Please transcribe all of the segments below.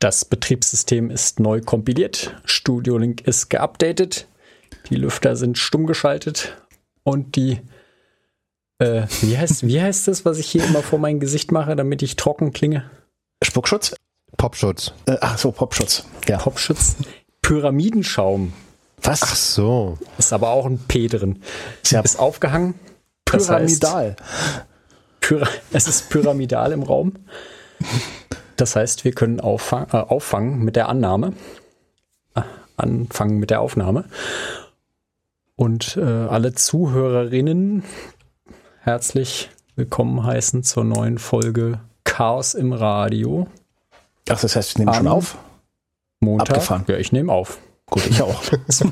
Das Betriebssystem ist neu kompiliert, Studio Link ist geupdatet, die Lüfter sind stumm geschaltet und die, äh, wie, heißt, wie heißt das, was ich hier immer vor mein Gesicht mache, damit ich trocken klinge? Spuckschutz? Popschutz. Äh, ach so, Popschutz. Ja. Popschutz. Pyramidenschaum. Was? Ach so. Ist aber auch ein P drin. Ja. Ist aufgehangen. Pyramidal. Das heißt, Pyra es ist pyramidal im Raum. Das heißt, wir können auffang äh, auffangen mit der Annahme. Äh, anfangen mit der Aufnahme. Und äh, alle Zuhörerinnen herzlich willkommen heißen zur neuen Folge Chaos im Radio. Ach, das heißt, wir nehmen schon auf? Montag. Abgefahren. Ja, ich nehme auf. Gut, ich auch. Das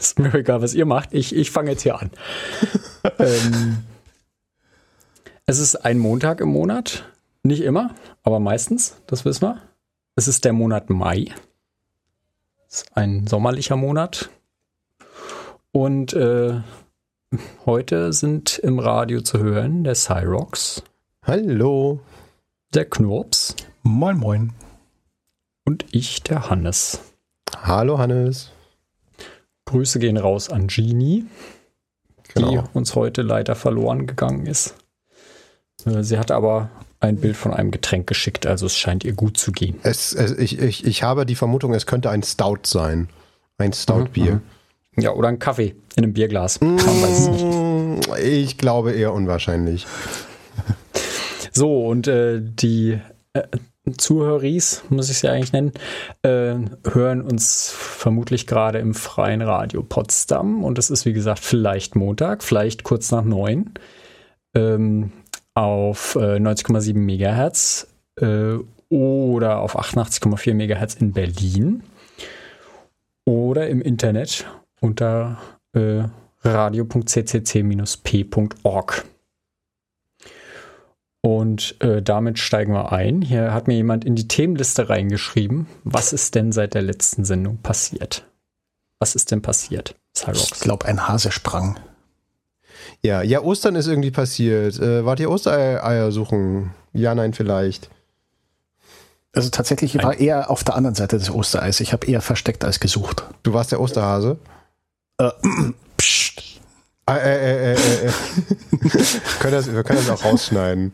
ist mir egal, was ihr macht. Ich, ich fange jetzt hier an. ähm, es ist ein Montag im Monat. Nicht immer, aber meistens, das wissen wir. Es ist der Monat Mai. Es ist ein sommerlicher Monat. Und äh, heute sind im Radio zu hören der Cyrox, Hallo. der Knurps moin, moin. und ich, der Hannes. Hallo Hannes. Grüße gehen raus an Genie. Genau. die uns heute leider verloren gegangen ist. Äh, Sie hat aber ein Bild von einem Getränk geschickt, also es scheint ihr gut zu gehen. Es, es, ich, ich, ich habe die Vermutung, es könnte ein Stout sein. Ein Stout-Bier. Ja, oder ein Kaffee in einem Bierglas. Man weiß es nicht. Mm, Ich glaube eher unwahrscheinlich. So, und äh, die äh, Zuhöris, muss ich sie eigentlich nennen, äh, hören uns vermutlich gerade im freien Radio Potsdam. Und es ist, wie gesagt, vielleicht Montag, vielleicht kurz nach neun. Ähm, auf äh, 90,7 Megahertz äh, oder auf 88,4 Megahertz in Berlin oder im Internet unter äh, radio.ccc-p.org. Und äh, damit steigen wir ein. Hier hat mir jemand in die Themenliste reingeschrieben. Was ist denn seit der letzten Sendung passiert? Was ist denn passiert? Ich Cyrox. glaube, ein Hase sprang. Ja, ja, Ostern ist irgendwie passiert. Äh, wart ihr Ostereier suchen? Ja, nein, vielleicht. Also tatsächlich ich war eher auf der anderen Seite des Ostereis. Ich habe eher versteckt als gesucht. Du warst der Osterhase? Äh, psst. Ah, äh, äh, äh, äh, äh. können das, wir können das auch rausschneiden.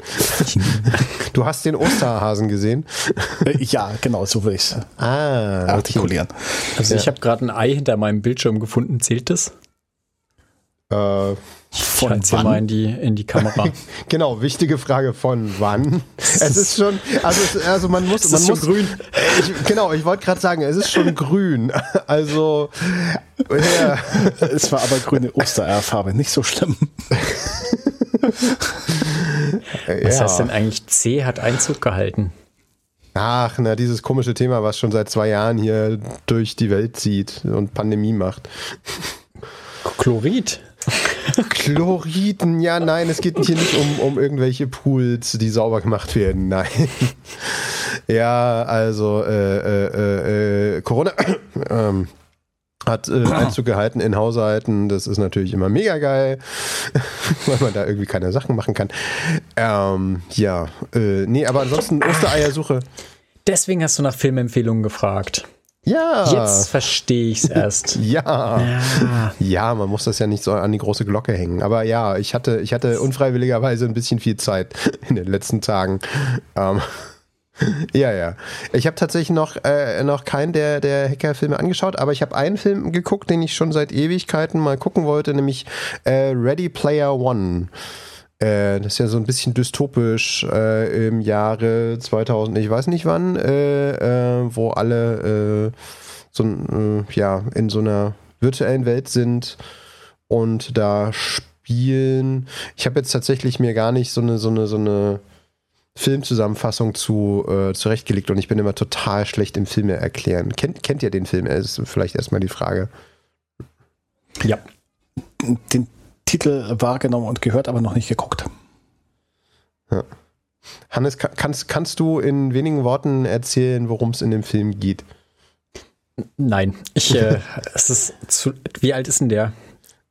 Du hast den Osterhasen gesehen? Äh, ja, genau, so will ich es Ah, artikulieren. Also Ja. ich habe gerade ein Ei hinter meinem Bildschirm gefunden. Zählt das? Äh, Von Halt's hier wann? mal in die, in die Kamera. genau, wichtige Frage von wann? Es ist schon, also, es, also man muss, Es man ist schon muss grün. Ich, genau, ich wollte gerade sagen, es ist schon grün. Also, ja. Es war aber grüne Ostereierfarbe, nicht so schlimm. Was ja. heißt denn eigentlich C hat Einzug gehalten? Ach, na, dieses komische Thema, was schon seit zwei Jahren hier durch die Welt zieht und Pandemie macht. Chlorid. Chloriden, ja, nein, es geht hier nicht um, um irgendwelche Pools, die sauber gemacht werden, nein. Ja, also, äh, äh, äh, Corona ähm, hat äh, Einzug gehalten in Haushalten, das ist natürlich immer mega geil, weil man da irgendwie keine Sachen machen kann. Ähm, ja, äh, nee, aber ansonsten Ostereiersuche. Deswegen hast du nach Filmempfehlungen gefragt. Ja. Jetzt verstehe ich es erst. Ja. Ja. Ja, man muss das ja nicht so an die große Glocke hängen. Aber ja, ich hatte, ich hatte unfreiwilligerweise ein bisschen viel Zeit in den letzten Tagen. Ähm, ja, ja. Ich habe tatsächlich noch, äh, noch keinen der, der Hacker-Filme angeschaut, aber ich habe einen Film geguckt, den ich schon seit Ewigkeiten mal gucken wollte, nämlich äh, Ready Player One. Äh, das ist ja so ein bisschen dystopisch äh, im Jahre 2000, ich weiß nicht wann, äh, äh, wo alle äh, so ein, äh, ja, in so einer virtuellen Welt sind und da spielen. Ich habe jetzt tatsächlich mir gar nicht so eine, so eine, so eine Filmzusammenfassung zu, äh, zurechtgelegt und ich bin immer total schlecht im Filme erklären. Kennt, kennt ihr den Film? Das ist vielleicht erstmal die Frage. ja. Den Titel wahrgenommen und gehört, aber noch nicht geguckt. Hannes, ka- kannst, kannst du in wenigen Worten erzählen, worum es in dem Film geht? Nein. Ich, äh, es ist zu, wie alt ist denn der?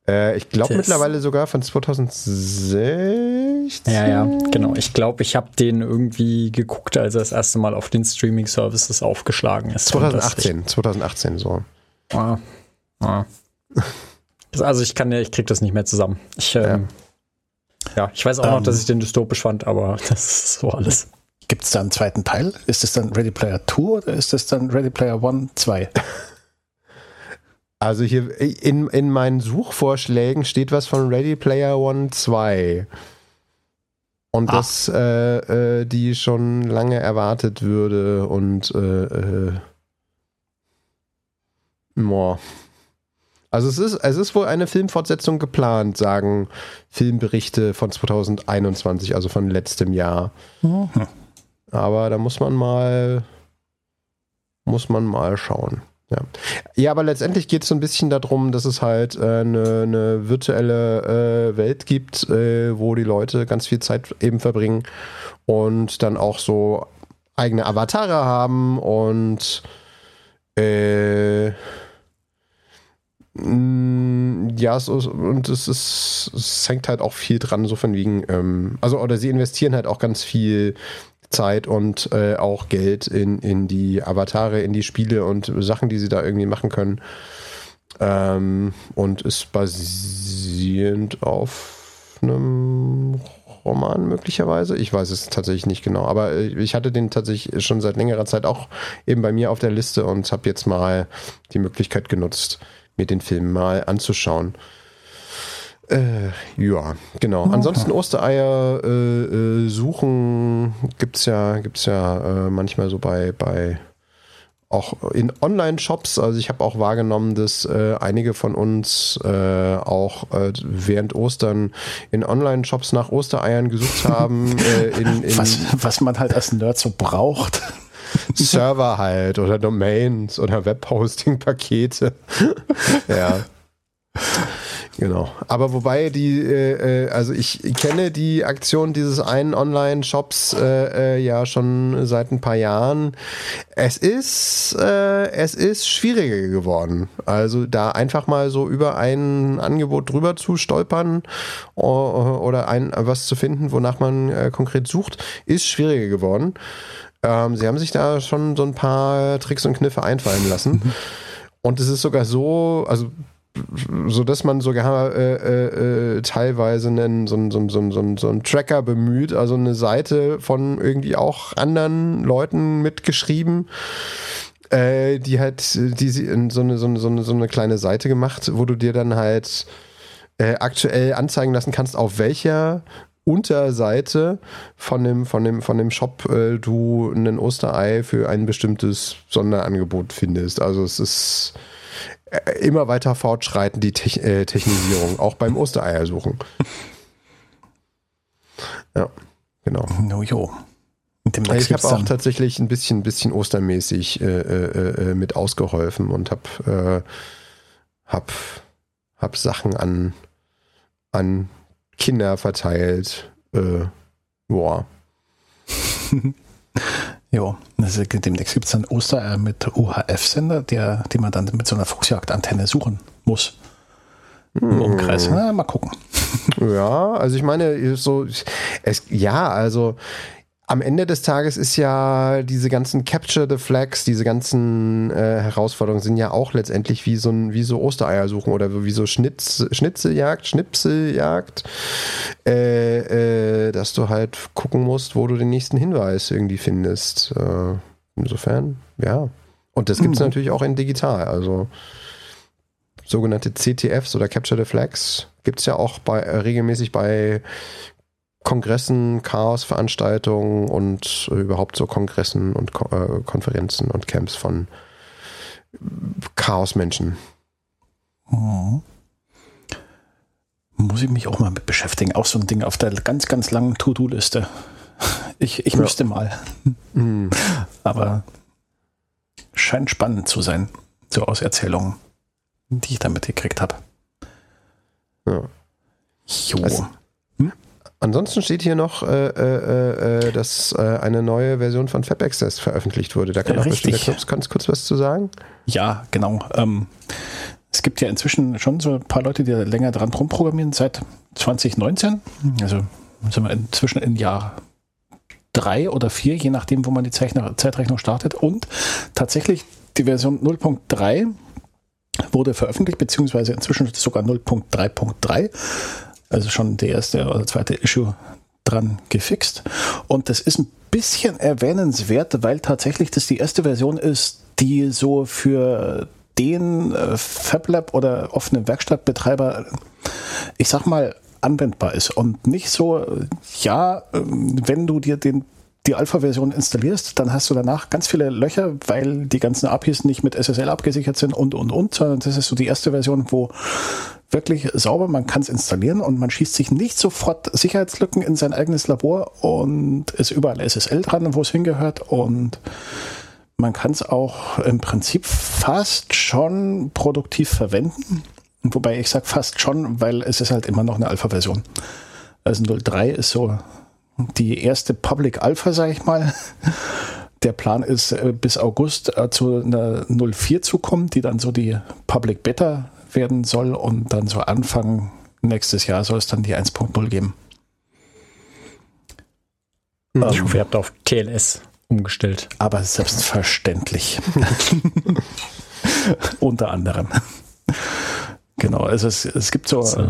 Äh, ich glaube mittlerweile sogar von 2016. Ja, ja, genau. Ich glaube, ich habe den irgendwie geguckt, als er das erste Mal auf den Streaming-Services aufgeschlagen ist. Und das- 2018, 2018 so. Ich, ah, ah. Also ich kann ja, ich krieg das nicht mehr zusammen. Ich, ähm, ja. ich weiß auch noch, Ähm. dass ich den dystopisch fand, aber das ist so alles. Gibt es da einen zweiten Teil? Ist es dann Ready Player 2 oder ist es dann Ready Player 1, 2? Also hier in, in meinen Suchvorschlägen steht was von Ready Player One 2. Und Ah. das, äh, äh, die schon lange erwartet würde und äh, äh, boah. Also es ist, es ist wohl eine Filmfortsetzung geplant, sagen Filmberichte von 2021, also von letztem Jahr. Mhm. Aber da muss man mal, muss man mal schauen. Ja, ja aber letztendlich geht es so ein bisschen darum, dass es halt äh, eine, eine virtuelle äh, Welt gibt, äh, wo die Leute ganz viel Zeit eben verbringen und dann auch so eigene Avatare haben und äh, ja, so, und es ist, es hängt halt auch viel dran, so von wegen, ähm, also, oder sie investieren halt auch ganz viel Zeit und äh, auch Geld in, in die Avatare, in die Spiele und Sachen, die sie da irgendwie machen können. Ähm, und ist basierend auf einem Roman möglicherweise. Ich weiß es tatsächlich nicht genau, aber äh, ich hatte den tatsächlich schon seit längerer Zeit auch eben bei mir auf der Liste und habe jetzt mal die Möglichkeit genutzt, mir den Film mal anzuschauen. Äh, ja, genau. Ansonsten Ostereier äh, äh, suchen gibt's ja, gibt's ja äh, manchmal so bei, bei auch in Online-Shops. Also ich habe auch wahrgenommen, dass äh, einige von uns äh, auch äh, während Ostern in Online-Shops nach Ostereiern gesucht haben. in, in Was, was man halt als Nerd so braucht. Server halt oder Domains oder Webhosting-Pakete. ja. Genau. Aber wobei die, äh, äh, also ich kenne die Aktion dieses einen Online-Shops äh, äh, ja schon seit ein paar Jahren. Es ist, äh, es ist schwieriger geworden. Also da einfach mal so über ein Angebot drüber zu stolpern oder ein was zu finden, wonach man äh, konkret sucht, ist schwieriger geworden. Ähm, sie haben sich da schon so ein paar Tricks und Kniffe einfallen lassen. Und es ist sogar so, also so dass man sogar äh, äh, äh, teilweise einen, so, einen- so, einen- so, einen- so, einen- Tracker bemüht, also eine Seite von irgendwie auch anderen Leuten mitgeschrieben, äh, die halt, die sie in so eine, so, eine, so, eine, so eine kleine Seite gemacht, wo du dir dann halt äh, aktuell anzeigen lassen kannst, auf welcher Unterseite von dem, von dem, von dem Shop äh, du ein Osterei für ein bestimmtes Sonderangebot findest. Also es ist äh, immer weiter fortschreiten, die Te äh, Technisierung, auch beim Ostereiersuchen. Ja, genau. No, demnächst Also ich habe auch tatsächlich ein bisschen, bisschen ostermäßig äh, äh, äh, mit ausgeholfen und habe äh, hab, hab Sachen an, an Kinder verteilt. Äh, boah. Jo, also demnächst gibt es dann Ostereier mit UHF-Sender, der, die man dann mit so einer Fuchsjagdantenne suchen muss. Im Umkreis. Na, mal gucken. Ja, also ich meine, so, es, ja, also am Ende des Tages ist ja diese ganzen Capture the Flags, diese ganzen äh, Herausforderungen sind ja auch letztendlich wie so ein, wie so Ostereier suchen oder wie so Schnitz, Schnitzeljagd, Schnipseljagd, äh, äh, dass du halt gucken musst, wo du den nächsten Hinweis irgendwie findest. Äh, insofern, ja. Und das gibt es Mhm. natürlich auch in digital, also sogenannte CTFs oder Capture the Flags gibt es ja auch bei, äh, regelmäßig bei Kongressen, Chaos-Veranstaltungen und äh, überhaupt so Kongressen und Ko äh, Konferenzen und Camps von Chaos-Menschen. Mhm. Muss ich mich auch mal mit beschäftigen. Auch so ein Ding auf der ganz, ganz langen To-Do-Liste. Ich, ich Ja. müsste mal. Mhm. Aber scheint spannend zu sein. So aus Erzählungen, die ich da mitgekriegt habe. Ja. Jo. Also- Ansonsten steht hier noch, äh, äh, äh, dass äh, eine neue Version von FabAccess veröffentlicht wurde. Da kann Äh, auch bestimmt der. Knups ganz kurz was zu sagen. Ja, genau. Ähm, es gibt ja inzwischen schon so ein paar Leute, die länger dran rumprogrammieren, seit 2019. Also sind wir inzwischen in Jahr drei oder vier, je nachdem, wo man die Zeichner Zeitrechnung startet. Und tatsächlich die Version 0.3 wurde veröffentlicht, beziehungsweise inzwischen sogar 0.3.3. Also schon der erste oder zweite Issue dran gefixt. Und das ist ein bisschen erwähnenswert, weil tatsächlich das die erste Version ist, die so für den äh, FabLab oder offenen Werkstattbetreiber, ich sag mal, anwendbar ist und nicht so, ja, ähm, wenn du dir den die Alpha-Version installierst, dann hast du danach ganz viele Löcher, weil die ganzen APIs nicht mit SSL abgesichert sind und, und, und, sondern das ist so die erste Version, wo wirklich sauber, man kann es installieren und man schießt sich nicht sofort Sicherheitslücken in sein eigenes Labor und ist überall SSL dran, wo es hingehört und man kann es auch im Prinzip fast schon produktiv verwenden. Wobei ich sage fast schon, weil es ist halt immer noch eine Alpha-Version. Also 03 ist so die erste Public Alpha, sage ich mal. Der Plan ist, äh, bis August äh, zu einer 04 zu kommen, die dann so die Public Beta werden soll und dann so Anfang nächstes Jahr soll es dann die 1.0 geben. Ich ähm, hoffe, ihr habt auf TLS umgestellt. Aber selbstverständlich. Unter anderem. Genau, also es, es gibt so. so äh,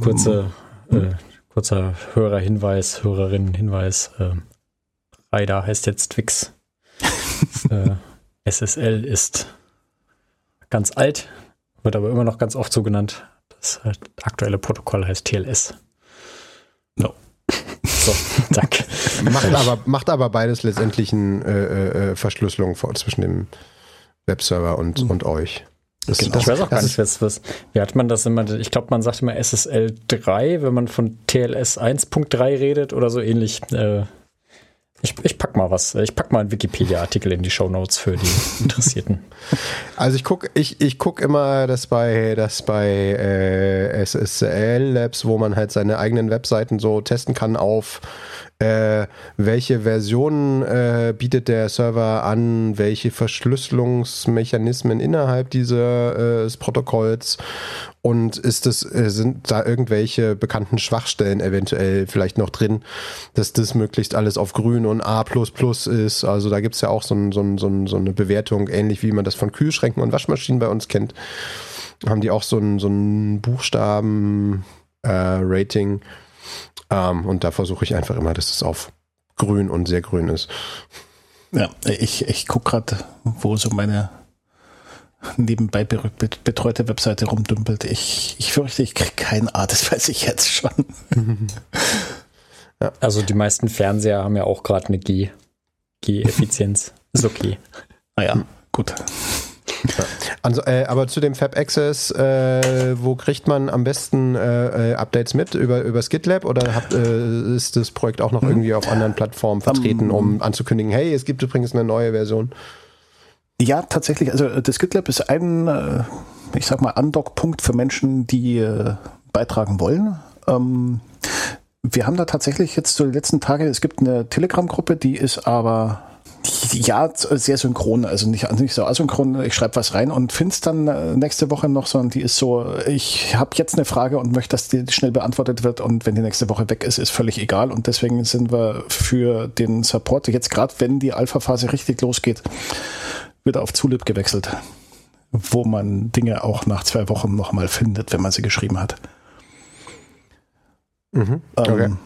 kurze, äh, kurzer Hörerhinweis, Hörerinnenhinweis. Äh, Raida heißt jetzt Twix. äh, SSL ist ganz alt, wird aber immer noch ganz oft so genannt. Das aktuelle Protokoll heißt TLS. No. So, zack. macht, aber, macht aber beides letztendlich eine äh, äh, Verschlüsselung zwischen dem Webserver und, mhm. und euch. Das, genau. das, ich weiß auch gar nicht, was, was, wie hat man das immer, ich glaube, man sagt immer SSL 3, wenn man von TLS 1.3 redet oder so ähnlich. Äh, ich, ich pack mal was. Ich pack mal einen Wikipedia-Artikel in die Show Notes für die Interessierten. Also ich gucke ich, ich guck immer, dass bei, dass bei äh, SSL Labs, wo man halt seine eigenen Webseiten so testen kann auf äh, welche Versionen äh, bietet der Server an, welche Verschlüsselungsmechanismen innerhalb dieses äh, Protokolls und ist es, äh, sind da irgendwelche bekannten Schwachstellen eventuell vielleicht noch drin, dass das möglichst alles auf grün und A ist. Also da gibt es ja auch so, ein, so, ein, so, ein, so eine Bewertung, ähnlich wie man das von Kühlschränken und Waschmaschinen bei uns kennt. Haben die auch so ein, so ein Buchstaben-Rating. Äh, ähm, und da versuche ich einfach immer, dass es auf grün und sehr grün ist. Ja, ich, ich gucke gerade, wo so meine nebenbei betreute Webseite rumdümpelt. Ich, ich fürchte, ich kriege kein A, das weiß ich jetzt schon. ja. Also die meisten Fernseher haben ja auch gerade eine G. G-Effizienz. Ist okay. Naja, ah gut. Also, äh, aber zu dem Fab Access, äh, wo kriegt man am besten äh, äh Updates mit? Über, über GitLab oder habt, äh, ist das Projekt auch noch mhm. irgendwie auf anderen Plattformen vertreten, um anzukündigen, hey, es gibt übrigens eine neue Version? Ja, tatsächlich. Also das GitLab ist ein, äh, ich sag mal, Undock-Punkt für Menschen, die beitragen wollen. Ähm, wir haben da tatsächlich jetzt so die letzten Tage, es gibt eine Telegram-Gruppe, die ist aber ja, sehr synchron, also nicht, nicht so asynchron. Ich schreibe was rein und finde es dann äh, nächste Woche noch, sondern die ist so, ich habe jetzt eine Frage und möchte, dass die schnell beantwortet wird und wenn die nächste Woche weg ist, ist völlig egal und deswegen sind wir für den Support jetzt gerade, wenn die Alpha-Phase richtig losgeht, wieder auf Zulip gewechselt, wo man Dinge auch nach zwei Wochen nochmal findet, wenn man sie geschrieben hat. Mhm. Okay. Ähm,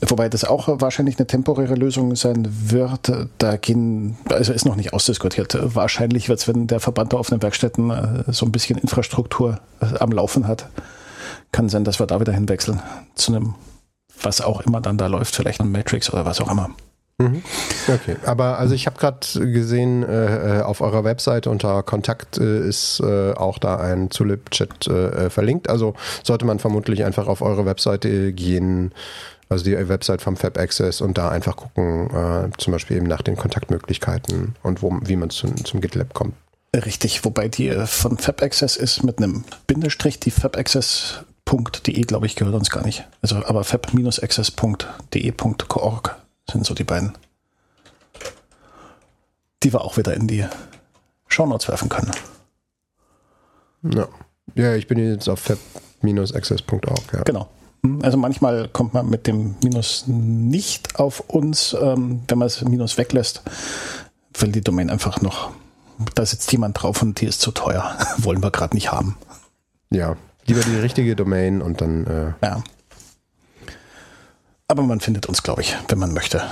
Wobei das auch wahrscheinlich eine temporäre Lösung sein wird. Da gehen, also ist noch nicht ausdiskutiert. Wahrscheinlich wird es, wenn der Verband der offenen Werkstätten äh, so ein bisschen Infrastruktur äh, am Laufen hat, kann sein, dass wir da wieder hinwechseln zu einem, was auch immer dann da läuft, vielleicht ein Matrix oder was auch immer. Mhm. Okay, aber also ich habe gerade gesehen, äh, auf eurer Webseite unter Kontakt äh, ist äh, auch da ein Zulip-Chat äh, verlinkt. Also sollte man vermutlich einfach auf eure Webseite gehen, also die Website vom Fab Access und da einfach gucken, äh, zum Beispiel eben nach den Kontaktmöglichkeiten und wo, wie man zum, zum GitLab kommt. Richtig, wobei die äh, von Fab Access ist mit einem Bindestrich, die fabaccess.de, glaube ich, gehört uns gar nicht. Also aber fab-access.de.org sind so die beiden. Die wir auch wieder in die Shownotes werfen können. Ja, ja ich bin jetzt auf fab-access.org. Ja. Genau. Also manchmal kommt man mit dem Minus nicht auf uns, ähm, wenn man das Minus weglässt, weil die Domain einfach noch, da sitzt jemand drauf und die ist zu teuer. Wollen wir gerade nicht haben. Ja, lieber die richtige Domain und dann. Äh ja. Aber man findet uns, glaube ich, wenn man möchte.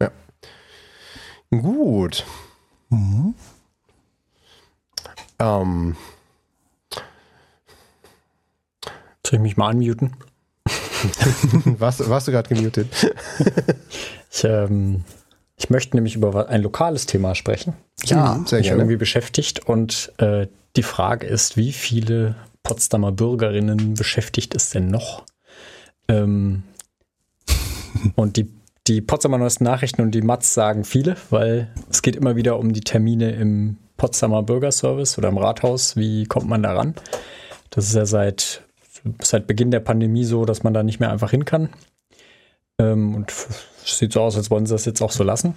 Ja. Gut. Mhm. Ähm. Soll ich mich mal unmuten? warst, warst du gerade gemutet? ich, ähm, ich möchte nämlich über ein lokales Thema sprechen. Ja, sehr mich gerne. irgendwie beschäftigt und äh, die Frage ist, wie viele Potsdamer Bürgerinnen beschäftigt es denn noch? Ähm, und die, die Potsdamer Neuesten Nachrichten und die Matz sagen viele, weil es geht immer wieder um die Termine im Potsdamer Bürgerservice oder im Rathaus. Wie kommt man da ran? Das ist ja seit, seit Beginn der Pandemie so, dass man da nicht mehr einfach hin kann. Ähm, und es sieht so aus, als wollen sie das jetzt auch so lassen.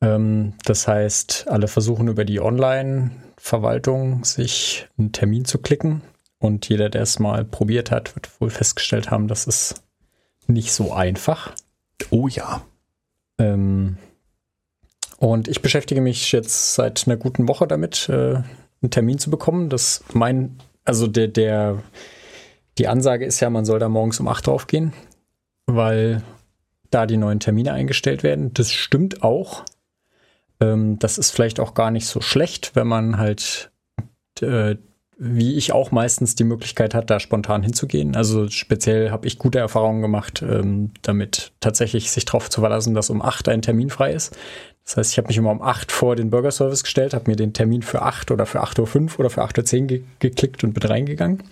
Ähm, das heißt, alle versuchen über die Online-Verwaltung sich einen Termin zu klicken. Und jeder, der es mal probiert hat, wird wohl festgestellt haben, dass es nicht so einfach. Oh ja. Ähm, und ich beschäftige mich jetzt seit einer guten Woche damit, äh, einen Termin zu bekommen. Das mein, also der, der, die Ansage ist ja, man soll da morgens um 8 drauf gehen, weil da die neuen Termine eingestellt werden. Das stimmt auch. Ähm, das ist vielleicht auch gar nicht so schlecht, wenn man halt äh, wie ich auch meistens die Möglichkeit hat, da spontan hinzugehen. Also speziell habe ich gute Erfahrungen gemacht, ähm, damit tatsächlich sich darauf zu verlassen, dass um 8 ein Termin frei ist. Das heißt, ich habe mich immer um 8 vor den Bürgerservice gestellt, habe mir den Termin für 8 oder für 8.05 Uhr oder für 8.10 Uhr ge geklickt und bin reingegangen.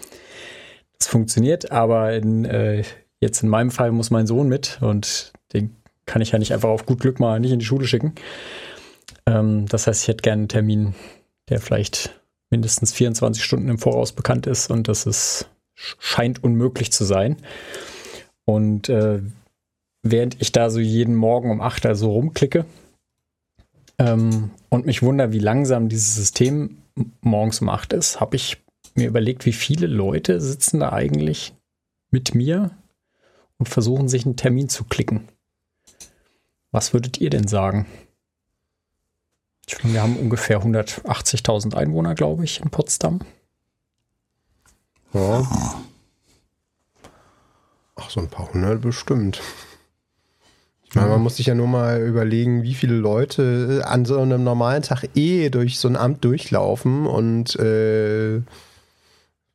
Das funktioniert, aber in, äh, jetzt in meinem Fall muss mein Sohn mit und den kann ich ja nicht einfach auf gut Glück mal nicht in die Schule schicken. Ähm, das heißt, ich hätte gerne einen Termin, der vielleicht mindestens 24 Stunden im Voraus bekannt ist und das ist, scheint unmöglich zu sein. Und äh, während ich da so jeden Morgen um 8 also rumklicke ähm, und mich wundere, wie langsam dieses System morgens um 8 ist, habe ich mir überlegt, wie viele Leute sitzen da eigentlich mit mir und versuchen sich einen Termin zu klicken. Was würdet ihr denn sagen? Wir haben ungefähr 180.000 Einwohner, glaube ich, in Potsdam. Ja. Ach, so ein paar hundert bestimmt. Ich meine, man muss sich ja nur mal überlegen, wie viele Leute an so einem normalen Tag eh durch so ein Amt durchlaufen und äh,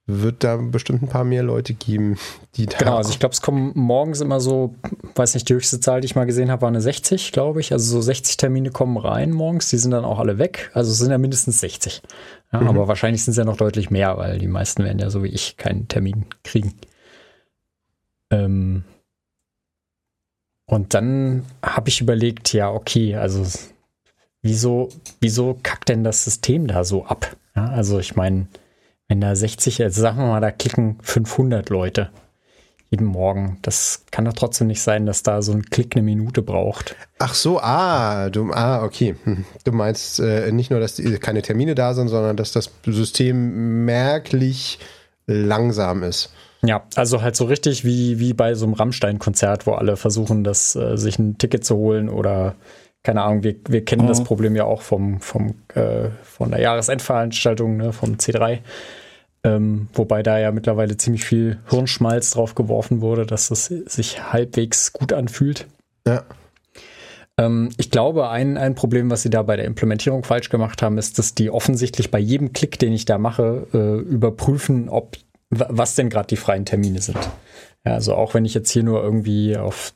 wird da bestimmt ein paar mehr Leute geben, die da. Genau, also ich glaube, es kommen morgens immer so, weiß nicht, die höchste Zahl, die ich mal gesehen habe, war eine 60, glaube ich. Also so 60 Termine kommen rein morgens, die sind dann auch alle weg. Also es sind ja mindestens 60. Ja, mhm. Aber wahrscheinlich sind es ja noch deutlich mehr, weil die meisten werden ja so wie ich keinen Termin kriegen. Ähm und dann habe ich überlegt, ja, okay, also wieso, wieso kackt denn das System da so ab? Ja, also ich meine, wenn da 60, also sagen wir mal, da klicken 500 Leute jeden Morgen. Das kann doch trotzdem nicht sein, dass da so ein Klick eine Minute braucht. Ach so, ah, du, ah, okay. Hm. Du meinst äh, nicht nur, dass die, keine Termine da sind, sondern dass das System merklich langsam ist. Ja, also halt so richtig wie, wie bei so einem Rammstein-Konzert, wo alle versuchen, das, äh, sich ein Ticket zu holen oder keine Ahnung, wir, wir kennen mhm. das Problem ja auch vom, vom, äh, von der Jahresendveranstaltung, ne, vom C3. Ähm, wobei da ja mittlerweile ziemlich viel Hirnschmalz drauf geworfen wurde, dass das sich halbwegs gut anfühlt. Ja. Ähm, ich glaube, ein, ein Problem, was sie da bei der Implementierung falsch gemacht haben, ist, dass die offensichtlich bei jedem Klick, den ich da mache, äh, überprüfen, ob was denn gerade die freien Termine sind. Ja, also auch wenn ich jetzt hier nur irgendwie auf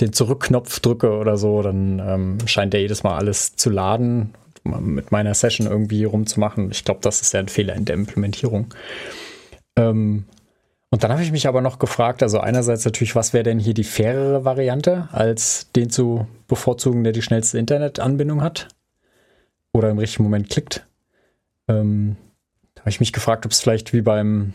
den Zurückknopf drücke oder so, dann ähm, scheint der jedes Mal alles zu laden mit meiner Session irgendwie rumzumachen. Ich glaube, das ist ja ein Fehler in der Implementierung. Ähm, und dann habe ich mich aber noch gefragt, also einerseits natürlich, was wäre denn hier die fairere Variante, als den zu bevorzugen, der die schnellste Internetanbindung hat oder im richtigen Moment klickt. Ähm, da habe ich mich gefragt, ob es vielleicht wie beim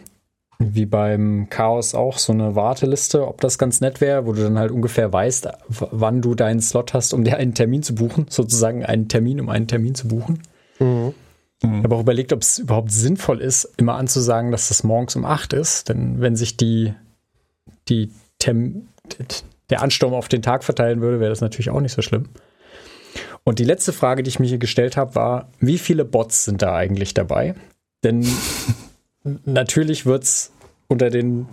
wie beim Chaos auch so eine Warteliste, ob das ganz nett wäre, wo du dann halt ungefähr weißt, wann du deinen Slot hast, um dir einen Termin zu buchen, sozusagen einen Termin, um einen Termin zu buchen. Mhm. Ich habe auch überlegt, ob es überhaupt sinnvoll ist, immer anzusagen, dass das morgens um 8 ist. Denn wenn sich die, die Tem der Ansturm auf den Tag verteilen würde, wäre das natürlich auch nicht so schlimm. Und die letzte Frage, die ich mir hier gestellt habe, war, wie viele Bots sind da eigentlich dabei? Denn natürlich wird es unter den,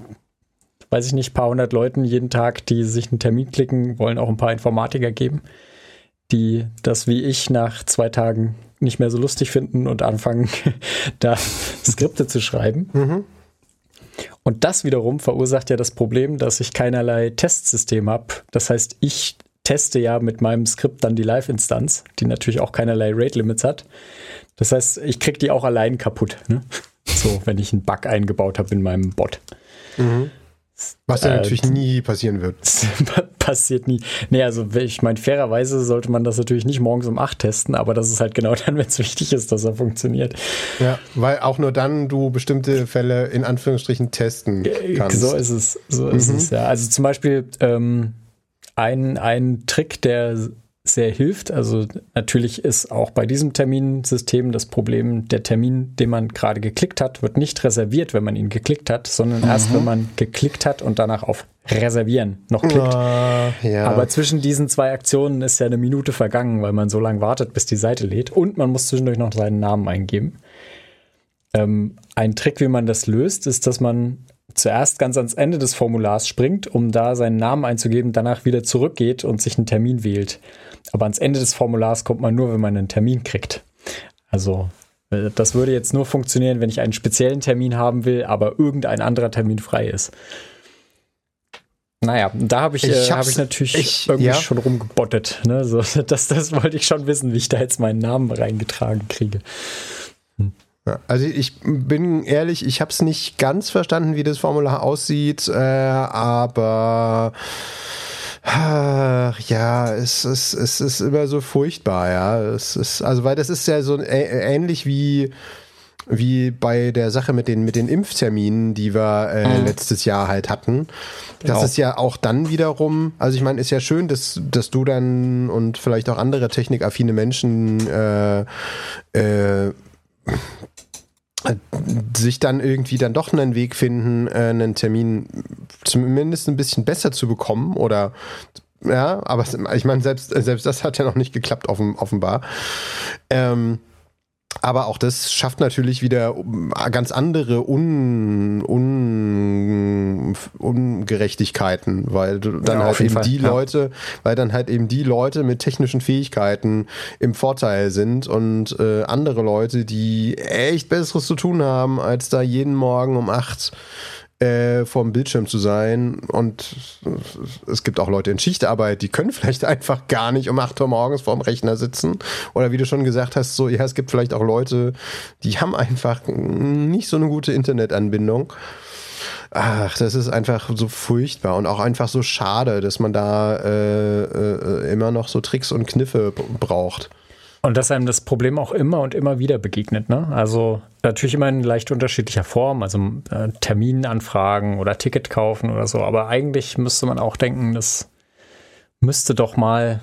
weiß ich nicht, paar hundert Leuten jeden Tag, die sich einen Termin klicken, wollen auch ein paar Informatiker geben, die das wie ich nach zwei Tagen nicht mehr so lustig finden und anfangen, da Skripte zu schreiben. Mhm. Und das wiederum verursacht ja das Problem, dass ich keinerlei Testsystem habe. Das heißt, ich teste ja mit meinem Skript dann die Live-Instanz, die natürlich auch keinerlei Rate-Limits hat. Das heißt, ich kriege die auch allein kaputt. Ne? So, wenn ich einen Bug eingebaut habe in meinem Bot. Mhm. Was ja äh, natürlich nie passieren wird. passiert nie. Nee, also ich meine, fairerweise sollte man das natürlich nicht morgens um 8 testen, aber das ist halt genau dann, wenn es wichtig ist, dass er funktioniert. Ja, weil auch nur dann du bestimmte Fälle in Anführungsstrichen testen äh, kannst. So ist es, so ist mhm. es, ja. Also zum Beispiel ähm, ein, ein Trick, der sehr hilft. Also natürlich ist auch bei diesem Terminsystem das Problem, der Termin, den man gerade geklickt hat, wird nicht reserviert, wenn man ihn geklickt hat, sondern mhm. erst, wenn man geklickt hat und danach auf Reservieren noch klickt. Uh, ja. Aber zwischen diesen zwei Aktionen ist ja eine Minute vergangen, weil man so lange wartet, bis die Seite lädt und man muss zwischendurch noch seinen Namen eingeben. Ähm, ein Trick, wie man das löst, ist, dass man zuerst ganz ans Ende des Formulars springt, um da seinen Namen einzugeben, danach wieder zurückgeht und sich einen Termin wählt. Aber ans Ende des Formulars kommt man nur, wenn man einen Termin kriegt. Also äh, das würde jetzt nur funktionieren, wenn ich einen speziellen Termin haben will, aber irgendein anderer Termin frei ist. Naja, da habe ich, ich, äh, hab ich natürlich ich, irgendwie ja. schon rumgebottet. Ne? So, das, das wollte ich schon wissen, wie ich da jetzt meinen Namen reingetragen kriege. Hm. Also ich bin ehrlich, ich habe es nicht ganz verstanden, wie das Formular aussieht, äh, aber ja, es ist, es ist immer so furchtbar, ja. Es ist, also, weil das ist ja so ähnlich wie, wie bei der Sache mit den, mit den Impfterminen, die wir äh, mhm. letztes Jahr halt hatten. Genau. Das ist ja auch dann wiederum, also ich meine, ist ja schön, dass, dass du dann und vielleicht auch andere technikaffine Menschen äh, äh, sich dann irgendwie dann doch einen Weg finden, äh, einen Termin zumindest ein bisschen besser zu bekommen oder ja, aber ich meine, selbst, selbst das hat ja noch nicht geklappt, offenbar. Ähm, aber auch das schafft natürlich wieder ganz andere Un, Un, Ungerechtigkeiten, weil dann ja, halt eben Fall. die ja. Leute, weil dann halt eben die Leute mit technischen Fähigkeiten im Vorteil sind und äh, andere Leute, die echt Besseres zu tun haben, als da jeden Morgen um acht äh, vorm Bildschirm zu sein. Und es gibt auch Leute in Schichtarbeit, die können vielleicht einfach gar nicht um 8 Uhr morgens vorm Rechner sitzen. Oder wie du schon gesagt hast, so, ja, es gibt vielleicht auch Leute, die haben einfach nicht so eine gute Internetanbindung. Ach, das ist einfach so furchtbar und auch einfach so schade, dass man da äh, äh, immer noch so Tricks und Kniffe braucht. Und dass einem das Problem auch immer und immer wieder begegnet. Ne? Also natürlich immer in leicht unterschiedlicher Form, also äh, Terminanfragen oder Ticket kaufen oder so. Aber eigentlich müsste man auch denken, das müsste doch mal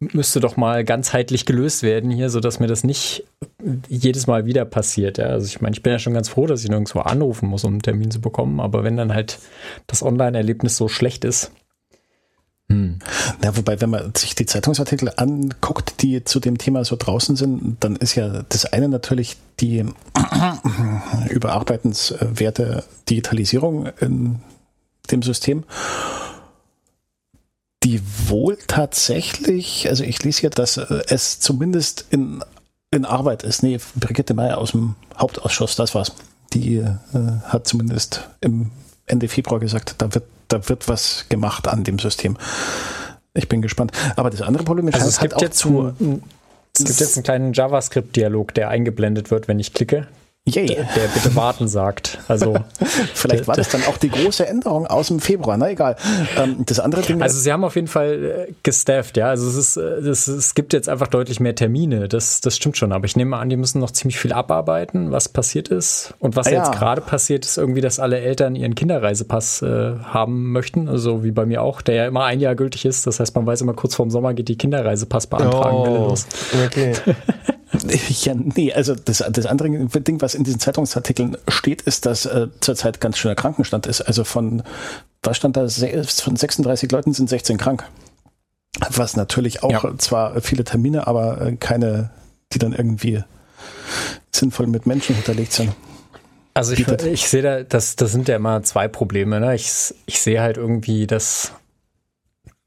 müsste doch mal ganzheitlich gelöst werden hier, sodass mir das nicht jedes Mal wieder passiert. Ja? Also ich meine, ich bin ja schon ganz froh, dass ich nirgendwo anrufen muss, um einen Termin zu bekommen. Aber wenn dann halt das Online-Erlebnis so schlecht ist, hm. Ja, wobei, wenn man sich die Zeitungsartikel anguckt, die zu dem Thema so draußen sind, dann ist ja das eine natürlich die überarbeitenswerte Digitalisierung in dem System, die wohl tatsächlich, also ich lese hier, dass es zumindest in, in Arbeit ist. Nee, Brigitte Meyer aus dem Hauptausschuss, das war's. Die äh, hat zumindest im Ende Februar gesagt, da wird da wird was gemacht an dem System. Ich bin gespannt. Aber das andere Problem ist, also es gibt jetzt zu, es gibt jetzt einen kleinen JavaScript-Dialog, der eingeblendet wird, wenn ich klicke. Yay. Der, der bitte warten sagt. Also vielleicht war das dann auch die große Änderung aus dem Februar. Na egal. Ähm, das andere Ding. Also sie haben auf jeden Fall äh, gestafft, ja. Also es ist, es, es gibt jetzt einfach deutlich mehr Termine. Das, das stimmt schon. Aber ich nehme an, die müssen noch ziemlich viel abarbeiten, was passiert ist. Und was ah, jetzt ja. gerade passiert ist, irgendwie, dass alle Eltern ihren Kinderreisepass äh, haben möchten. Also wie bei mir auch, der ja immer ein Jahr gültig ist. Das heißt, man weiß immer kurz vorm Sommer geht die Kinderreisepass beantragen. Oh, okay. Ja, nee, also das, das andere Ding, was in diesen Zeitungsartikeln steht, ist, dass äh, zurzeit ganz schöner Krankenstand ist. Also von, was stand da, von 36 Leuten sind 16 krank. Was natürlich auch ja. zwar viele Termine, aber äh, keine, die dann irgendwie sinnvoll mit Menschen hinterlegt sind. Also ich, ich sehe da, das, das sind ja immer zwei Probleme. Ne? Ich, ich sehe halt irgendwie, dass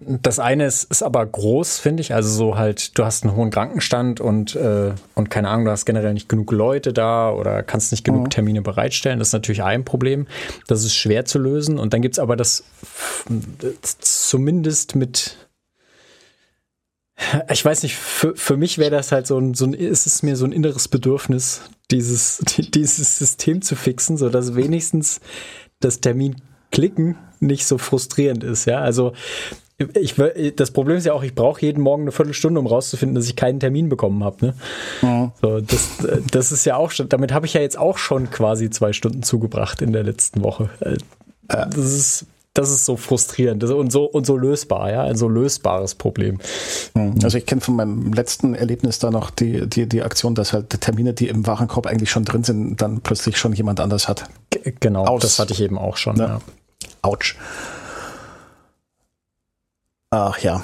das eine ist, ist aber groß, finde ich. Also so halt, du hast einen hohen Krankenstand und, äh, und keine Ahnung, du hast generell nicht genug Leute da oder kannst nicht genug mhm. Termine bereitstellen. Das ist natürlich ein Problem. Das ist schwer zu lösen. Und dann gibt es aber das zumindest mit ich weiß nicht, für, für mich wäre das halt so ein, so ein, ist es mir so ein inneres Bedürfnis, dieses, dieses System zu fixen, so dass wenigstens das Termin klicken nicht so frustrierend ist, ja. Also ich, das Problem ist ja auch, ich brauche jeden Morgen eine Viertelstunde, um rauszufinden, dass ich keinen Termin bekommen habe. Ne? Mhm. So, das, das ist ja auch schon, damit habe ich ja jetzt auch schon quasi zwei Stunden zugebracht in der letzten Woche. Äh, das ist, das ist so frustrierend und so, und so lösbar, ja, ein so lösbares Problem. Mhm. Also ich kenne von meinem letzten Erlebnis da noch die, die, die Aktion, dass halt Termine, die im Warenkorb eigentlich schon drin sind, dann plötzlich schon jemand anders hat. G genau, Aus. das hatte ich eben auch schon. Ja. Ja. Autsch. Ach ja.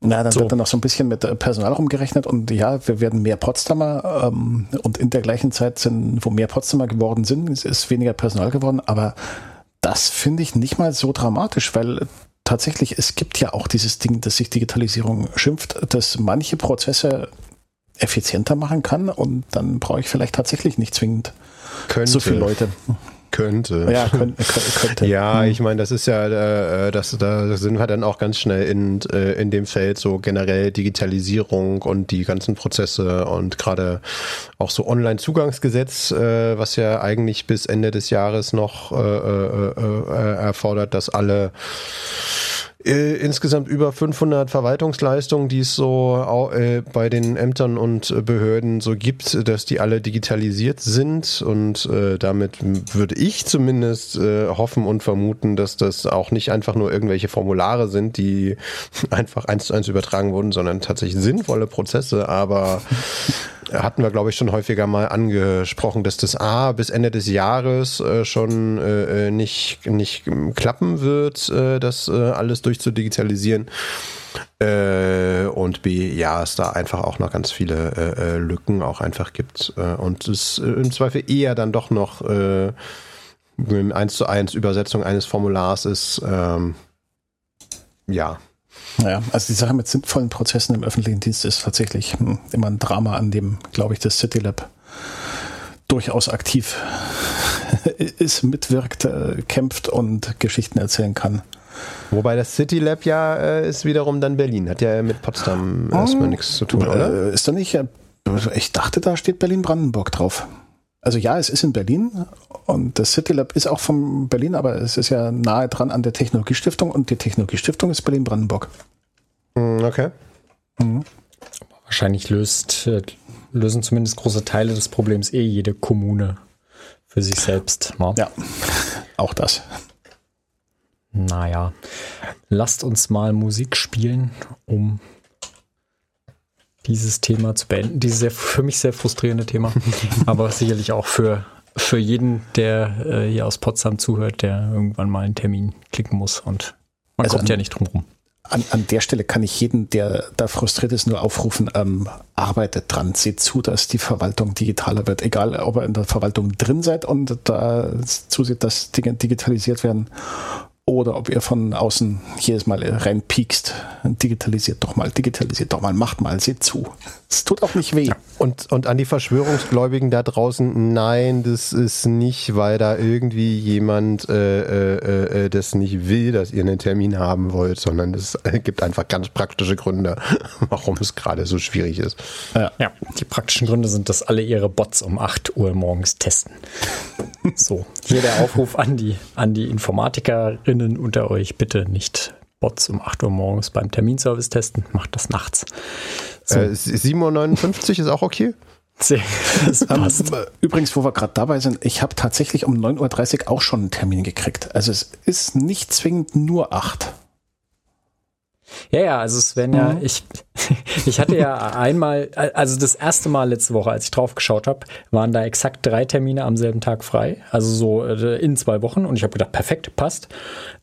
Na, dann so. wird dann noch so ein bisschen mit Personal rumgerechnet und ja, wir werden mehr Potsdamer ähm, und in der gleichen Zeit sind, wo mehr Potsdamer geworden sind, ist weniger Personal geworden, aber das finde ich nicht mal so dramatisch, weil tatsächlich, es gibt ja auch dieses Ding, dass sich Digitalisierung schimpft, dass manche Prozesse effizienter machen kann und dann brauche ich vielleicht tatsächlich nicht zwingend Könnte. so viele Leute. Könnte. Ja, könnte. könnte. Ja, hm. ich meine, das ist ja, äh, das, da sind wir dann auch ganz schnell in, äh, in dem Feld so generell Digitalisierung und die ganzen Prozesse und gerade auch so Online-Zugangsgesetz, äh, was ja eigentlich bis Ende des Jahres noch äh, äh, äh, erfordert, dass alle äh, insgesamt über 500 Verwaltungsleistungen, die es so äh, bei den Ämtern und Behörden so gibt, dass die alle digitalisiert sind. Und äh, damit würde ich zumindest äh, hoffen und vermuten, dass das auch nicht einfach nur irgendwelche Formulare sind, die einfach eins zu eins übertragen wurden, sondern tatsächlich sinnvolle Prozesse, aber hatten wir, glaube ich, schon häufiger mal angesprochen, dass das A bis Ende des Jahres äh, schon äh, äh nicht, nicht klappen wird, äh, das äh, alles durchzudigitalisieren. Äh, und B, ja, es da einfach auch noch ganz viele Lücken auch einfach gibt. Und es im Zweifel eher dann doch noch äh, 1 zu 1 Übersetzung eines Formulars ist. Ähm, ja, naja, also die Sache mit sinnvollen Prozessen im öffentlichen Dienst ist tatsächlich hm, immer ein Drama, an dem, glaube ich, das CityLab durchaus aktiv ist, mitwirkt, äh, kämpft und Geschichten erzählen kann. Wobei das City Lab ja äh, ist wiederum dann Berlin, hat ja mit Potsdam erstmal hm. nichts zu tun, oder? Äh, ist da nicht, äh, ich dachte, da steht Berlin-Brandenburg drauf. Also ja, es ist in Berlin und das City Lab ist auch von Berlin, aber es ist ja nahe dran an der Technologiestiftung und die Technologiestiftung ist Berlin-Brandenburg. Hm, okay. Mhm. Wahrscheinlich löst, äh, lösen zumindest große Teile des Problems eh jede Kommune für sich selbst. Ja, ja auch das. Naja, lasst uns mal Musik spielen, um dieses Thema zu beenden. Dieses sehr, für mich sehr frustrierende Thema, aber sicherlich auch für, für jeden, der äh, hier aus Potsdam zuhört, der irgendwann mal einen Termin klicken muss und man also kommt an, ja nicht drum rum. An, an der Stelle kann ich jeden, der da frustriert ist, nur aufrufen, ähm, arbeitet dran, seht zu, dass die Verwaltung digitaler wird. Egal, ob ihr in der Verwaltung drin seid und da zusieht, dass Dinge digitalisiert werden oder ob ihr von außen jedes Mal reinpiekst. Digitalisiert doch mal, digitalisiert doch mal, macht mal, seht zu. Es tut auch nicht weh. Ja. Und, und an die Verschwörungsgläubigen da draußen, nein, das ist nicht, weil da irgendwie jemand äh, äh, äh das nicht will, dass ihr einen Termin haben wollt, sondern es gibt einfach ganz praktische Gründe, warum es gerade so schwierig ist. Ja. ja, die praktischen Gründe sind, dass alle ihre Bots um 8 Uhr morgens testen. so, hier der Aufruf an die, an die Informatikerinnen unter euch, bitte nicht Bots um 8 Uhr morgens beim Terminservice testen, macht das nachts. So. Äh, 7.59 Uhr ist auch okay? Sehr, ähm, Übrigens, wo wir gerade dabei sind, ich habe tatsächlich um 9.30 Uhr auch schon einen Termin gekriegt. Also es ist nicht zwingend nur 8. Ja, ja, also es werden ja, ich, ich hatte ja einmal, also das erste Mal letzte Woche, als ich drauf geschaut habe, waren da exakt drei Termine am selben Tag frei. Also so äh, in zwei Wochen. Und ich habe gedacht, perfekt, passt.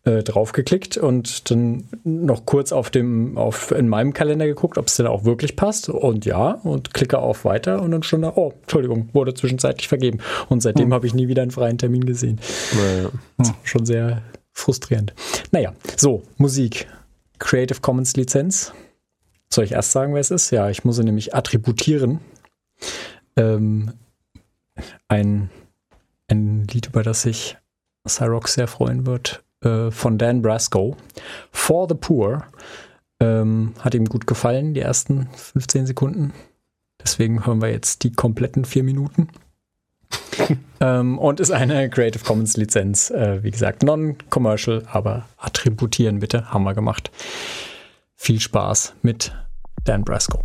Äh, draufgeklickt und dann noch kurz auf dem, auf in meinem Kalender geguckt, ob es denn auch wirklich passt. Und ja, und klicke auf weiter und dann schon da, oh, Entschuldigung, wurde zwischenzeitlich vergeben. Und seitdem hm. habe ich nie wieder einen freien Termin gesehen. Naja. Hm. Schon sehr frustrierend. Naja, so, Musik. Creative Commons Lizenz. Soll ich erst sagen, wer es ist? Ja, ich muss sie nämlich attributieren. Ähm, ein, ein Lied, über das sich Cyrox sehr freuen wird, äh, von Dan Brasco. For the Poor. Ähm, hat ihm gut gefallen, die ersten 15 Sekunden. Deswegen hören wir jetzt die kompletten vier Minuten. ähm, und ist eine Creative Commons Lizenz. Äh, wie gesagt, non-commercial, aber attributieren bitte. Haben wir gemacht. Viel Spaß mit Dan Brasco.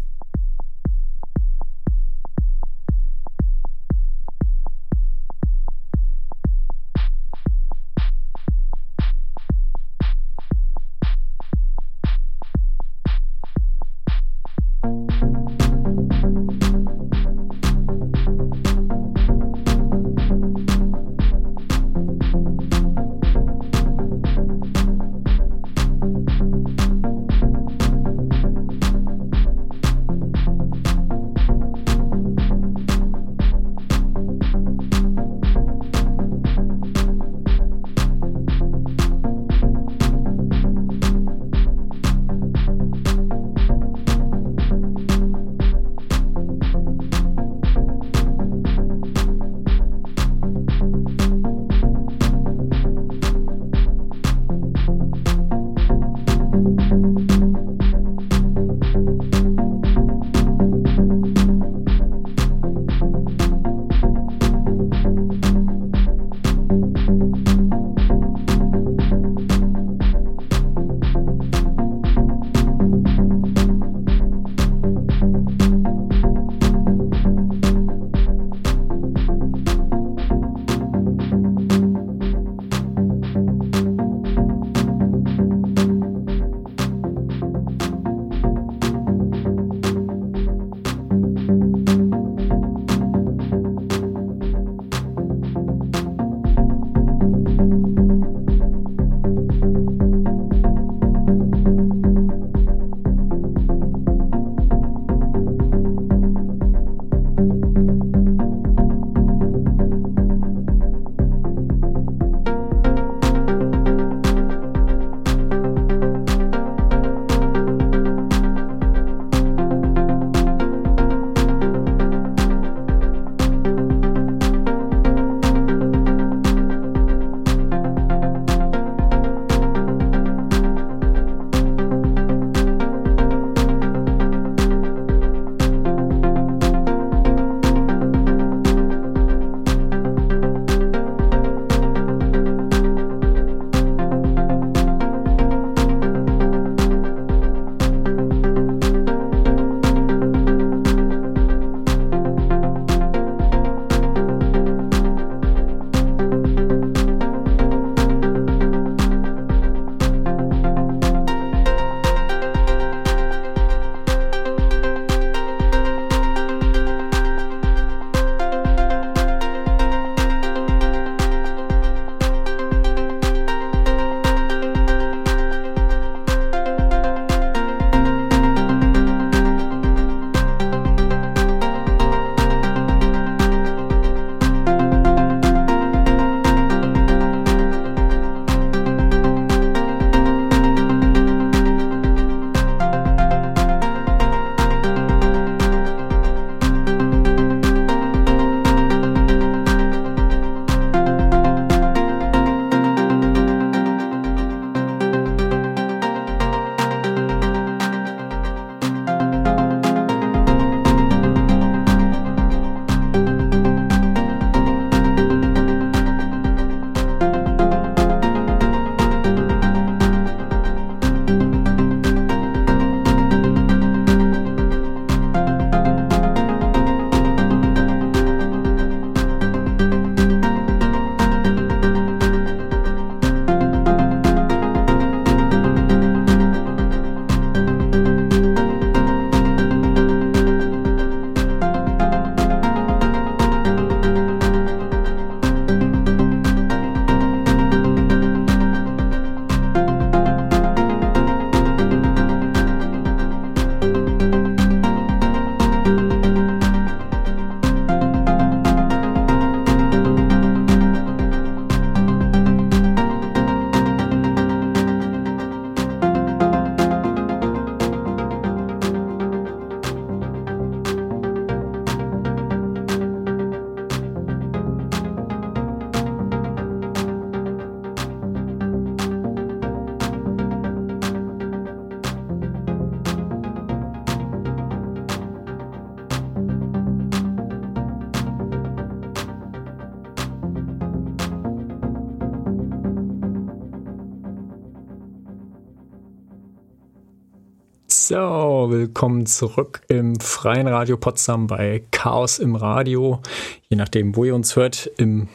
So, willkommen zurück im Freien Radio Potsdam bei Chaos im Radio. Je nachdem, wo ihr uns hört, im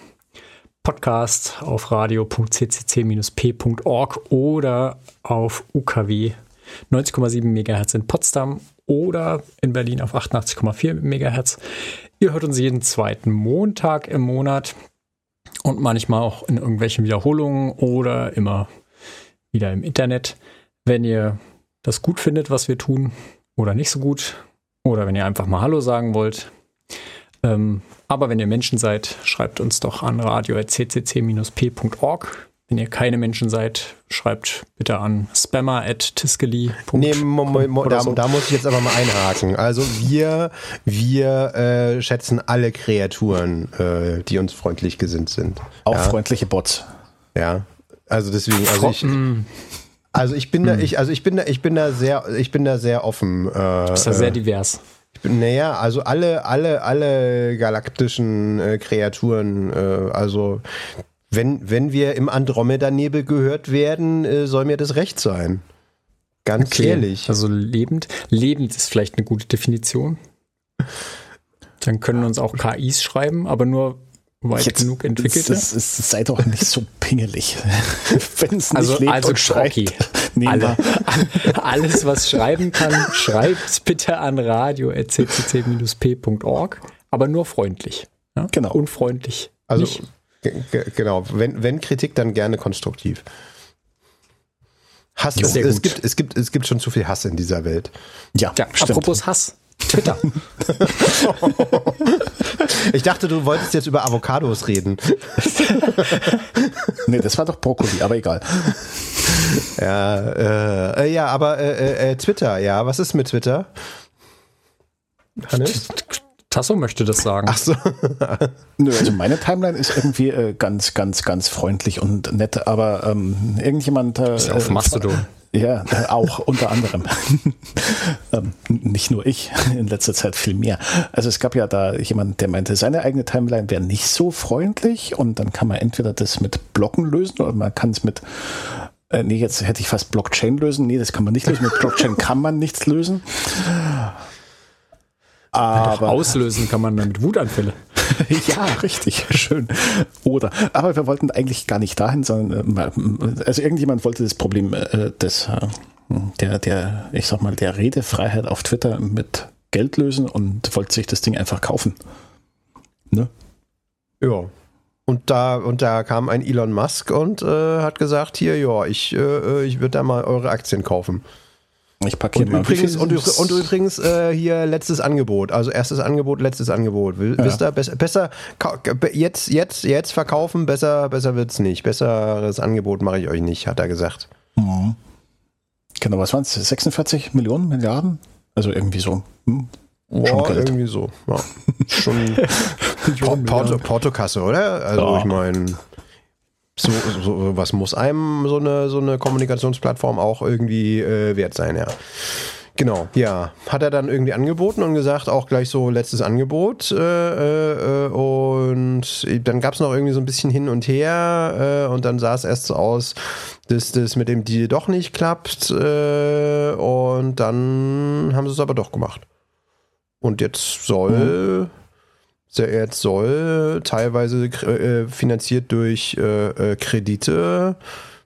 Podcast auf radio.ccc-p.org oder auf UKW 90,7 MHz in Potsdam oder in Berlin auf 88,4 MHz. Ihr hört uns jeden zweiten Montag im Monat und manchmal auch in irgendwelchen Wiederholungen oder immer wieder im Internet. Wenn ihr das gut findet, was wir tun, oder nicht so gut, oder wenn ihr einfach mal Hallo sagen wollt. Ähm, aber wenn ihr Menschen seid, schreibt uns doch an radio.ccc-p.org. Wenn ihr keine Menschen seid, schreibt bitte an spammer.tiskeli.com. Nee, da, so. da, muss ich jetzt aber mal einhaken. Also wir, wir äh, schätzen alle Kreaturen, äh, die uns freundlich gesinnt sind. Auch ja? freundliche Bots. Ja, also deswegen, also ich, also ich bin da, hm. ich, also ich bin da, ich bin da sehr, ich bin da sehr offen. Äh, ist da sehr divers. Ich bin, naja, also alle, alle, alle galaktischen äh, Kreaturen, äh, also wenn, wenn wir im Andromeda-Nebel gehört werden, äh, soll mir das recht sein. Ganz okay. ehrlich. Also lebend. Lebend ist vielleicht eine gute Definition. Dann können uns auch KIs schreiben, aber nur weit Jetzt, genug entwickelt. Das, das, sei doch nicht so pingelig. Wenn es nicht also, lebt also und schreibt. Alle, alles, was schreiben kann, schreibt bitte an radio.ccc-p.org, aber nur freundlich. Ja? Genau. Unfreundlich. Also. Genau, wenn, wenn Kritik, dann gerne konstruktiv. Hass, jo, es, es, gibt, es, gibt, es gibt schon zu viel Hass in dieser Welt. Ja, ja apropos Hass. Twitter. Ich dachte, du wolltest jetzt über Avocados reden. nee, das war doch Brokkoli, aber egal. Ja, äh, äh ja aber äh, äh, Twitter, ja, was ist mit Twitter? Hannes? Tasso möchte das sagen. Ach so. Nö, also meine Timeline ist irgendwie äh, ganz, ganz, ganz freundlich und nett, aber ähm, irgendjemand. Äh, ist auf Mastodon. Ja, auch unter anderem. ähm, nicht nur ich, in letzter Zeit viel mehr. Also es gab ja da jemand, der meinte, seine eigene Timeline wäre nicht so freundlich und dann kann man entweder das mit Blocken lösen oder man kann es mit äh, nee, jetzt hätte ich fast Blockchain lösen. Nee, das kann man nicht lösen. Mit Blockchain kann man nichts lösen. Aber auslösen kann man dann mit Wutanfälle. ja, richtig, schön. Oder, aber wir wollten eigentlich gar nicht dahin, sondern, äh, also irgendjemand wollte das Problem äh, des, äh, der, der, ich sag mal, der Redefreiheit auf Twitter mit Geld lösen und wollte sich das Ding einfach kaufen. Ne? Ja. Und da, und da kam ein Elon Musk und äh, hat gesagt, hier, ja, ich, äh, ich würde da mal eure Aktien kaufen. Ich und mal. Übrigens, und, und, übrigens äh, hier letztes Angebot. Also erstes Angebot, letztes Angebot. Will, ja. Wisst ihr, besser, besser jetzt, jetzt, jetzt verkaufen, besser, besser wird's nicht. Besseres Angebot mache ich euch nicht, hat er gesagt. Mhm. Genau, was waren es? 46 Millionen, Milliarden? Also irgendwie so. Hm. Boah, irgendwie so. Ja. Schon Porto, Portokasse, oder? Also ja. ich meine. So, so, was muss einem so eine, so eine Kommunikationsplattform auch irgendwie äh, wert sein, ja. Genau, ja. Hat er dann irgendwie angeboten und gesagt, auch gleich so letztes Angebot. Äh, äh, und dann gab es noch irgendwie so ein bisschen hin und her. Äh, und dann sah es erst so aus, dass das mit dem Deal doch nicht klappt. Äh, und dann haben sie es aber doch gemacht. Und jetzt soll. Mhm Jetzt soll teilweise äh, finanziert durch äh, äh, Kredite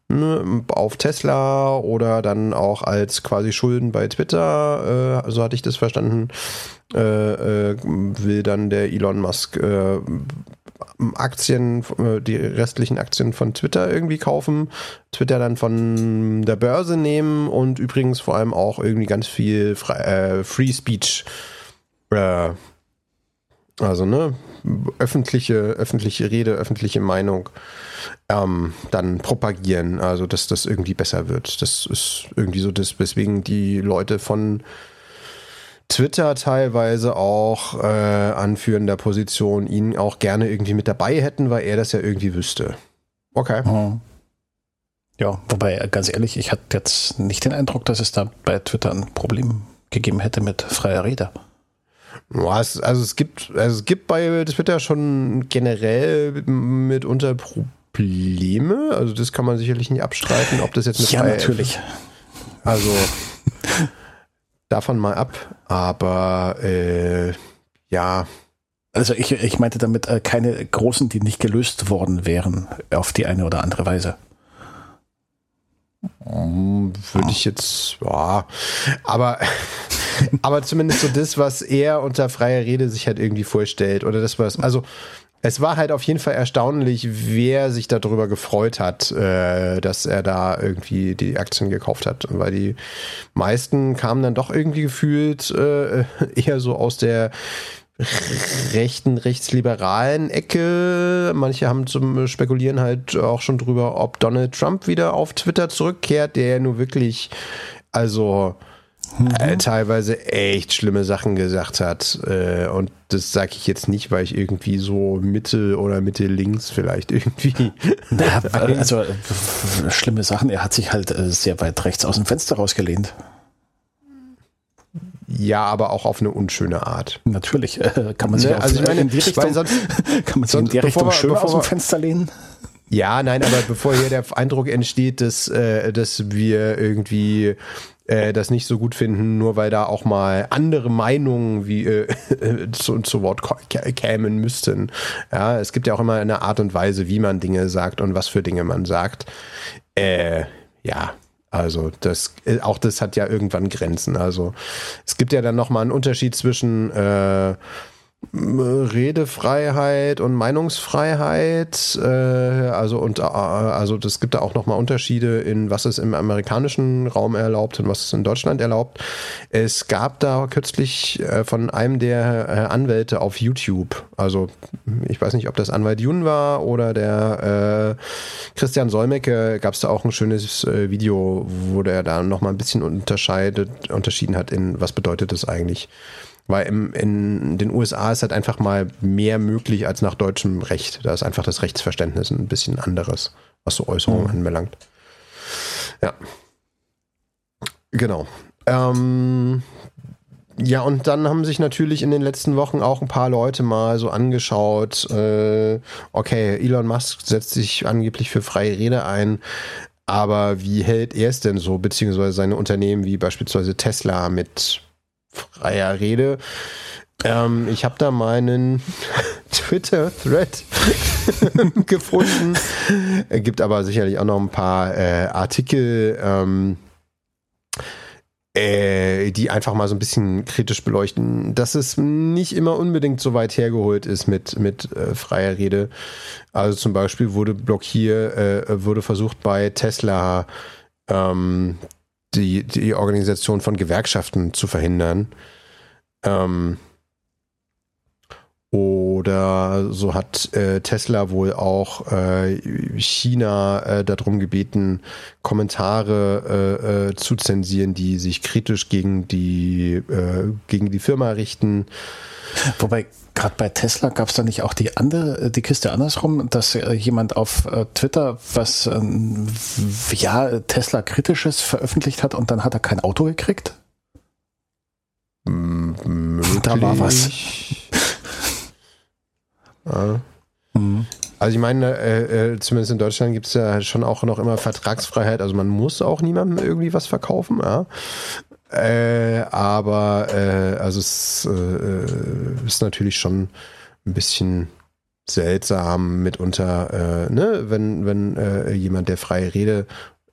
ne, auf Tesla oder dann auch als quasi Schulden bei Twitter, äh, so hatte ich das verstanden, äh, äh, will dann der Elon Musk Aktien, die restlichen Aktien von Twitter irgendwie kaufen, Twitter dann von der Börse nehmen und übrigens vor allem auch irgendwie ganz viel Free Speech äh, also, ne, öffentliche, öffentliche Rede, öffentliche Meinung ähm, dann propagieren, also dass das irgendwie besser wird. Das ist irgendwie so das, weswegen die Leute von Twitter teilweise auch äh, anführender Position ihn auch gerne irgendwie mit dabei hätten, weil er das ja irgendwie wüsste. Okay. Mhm. Ja, wobei, ganz ehrlich, ich hatte jetzt nicht den Eindruck, dass es da bei Twitter ein Problem gegeben hätte mit freier Rede. Also es gibt, also es gibt bei Twitter schon generell mitunter Probleme. Also das kann man sicherlich nicht abstreiten, ob das jetzt mit Ja, natürlich. Also davon mal ab. Aber äh, ja. Also ich, ich meinte damit äh, keine großen, die nicht gelöst worden wären auf die eine oder andere Weise. Würde ich jetzt, ja, aber, aber zumindest so das, was er unter freier Rede sich halt irgendwie vorstellt oder das, was, also es war halt auf jeden Fall erstaunlich, wer sich darüber gefreut hat, äh, dass er da irgendwie die Aktien gekauft hat. Weil die meisten kamen dann doch irgendwie gefühlt äh, eher so aus der rechten, rechtsliberalen Ecke. Manche haben zum Spekulieren halt auch schon drüber, ob Donald Trump wieder auf Twitter zurückkehrt, der ja nur wirklich, also mhm. teilweise echt schlimme Sachen gesagt hat. Äh, und das sage ich jetzt nicht, weil ich irgendwie so Mitte oder Mitte links vielleicht irgendwie. Ja, also äh, schlimme Sachen. Er hat sich halt sehr weit rechts aus dem Fenster rausgelehnt. Ja, aber auch auf eine unschöne Art. Natürlich äh, kann man sich ne? also ich meine, in die Richtung, sonst, kann man sich in die Richtung wir, schön aus dem Fenster lehnen. Ja, nein, aber bevor hier der Eindruck entsteht, dass, äh, dass wir irgendwie äh, das nicht so gut finden, nur weil da auch mal andere Meinungen wie äh, zu, zu Wort kämen müssten. Ja, es gibt ja auch immer eine Art und Weise, wie man Dinge sagt und was für Dinge man sagt. Äh, ja, also das, äh, auch das hat ja irgendwann Grenzen. Also es gibt ja dann nochmal einen Unterschied zwischen äh, Redefreiheit und Meinungsfreiheit, äh, also und äh, also das gibt da auch nochmal Unterschiede in was ist im amerikanischen Raum erlaubt und was ist in Deutschland erlaubt. Es gab da kürzlich äh, von einem der äh, Anwälte auf YouTube, also ich weiß nicht, ob das Anwalt Jun war oder der äh, Christian Solmecke, gab es da auch ein schönes äh, Video, wo der da nochmal ein bisschen unterscheidet, unterschieden hat in was bedeutet das eigentlich. Weil im, in den USA ist halt einfach mal mehr möglich als nach deutschem Recht. Da ist einfach das Rechtsverständnis ein bisschen anderes, was so Äußerungen mhm. anbelangt. Ja. Genau. Ähm, ja, und dann haben sich natürlich in den letzten Wochen auch ein paar Leute mal so angeschaut, äh, okay, Elon Musk setzt sich angeblich für freie Rede ein, aber wie hält er es denn so, beziehungsweise seine Unternehmen wie beispielsweise Tesla mit freier Rede. Ähm, ich habe da meinen Twitter-Thread gefunden. Es gibt aber sicherlich auch noch ein paar äh, Artikel, ähm, äh, die einfach mal so ein bisschen kritisch beleuchten, dass es nicht immer unbedingt so weit hergeholt ist mit, mit äh, freier Rede. Also zum Beispiel wurde blockiert, äh, wurde versucht bei Tesla ähm, die, die Organisation von Gewerkschaften zu verhindern. Ähm, oder so hat äh, Tesla wohl auch äh, China äh, darum gebeten, Kommentare äh, äh, zu zensieren, die sich kritisch gegen die, äh, gegen die Firma richten. Wobei gerade bei Tesla gab es da nicht auch die andere, die Kiste andersrum, dass äh, jemand auf äh, Twitter was ähm, ja Tesla kritisches veröffentlicht hat und dann hat er kein Auto gekriegt? Möglich. Da war was. ja. mhm. Also ich meine, äh, äh, zumindest in Deutschland gibt es ja schon auch noch immer Vertragsfreiheit. Also man muss auch niemandem irgendwie was verkaufen. Ja? Äh, aber äh, also es äh, ist natürlich schon ein bisschen seltsam mitunter, äh, ne, wenn, wenn äh, jemand, der freie Rede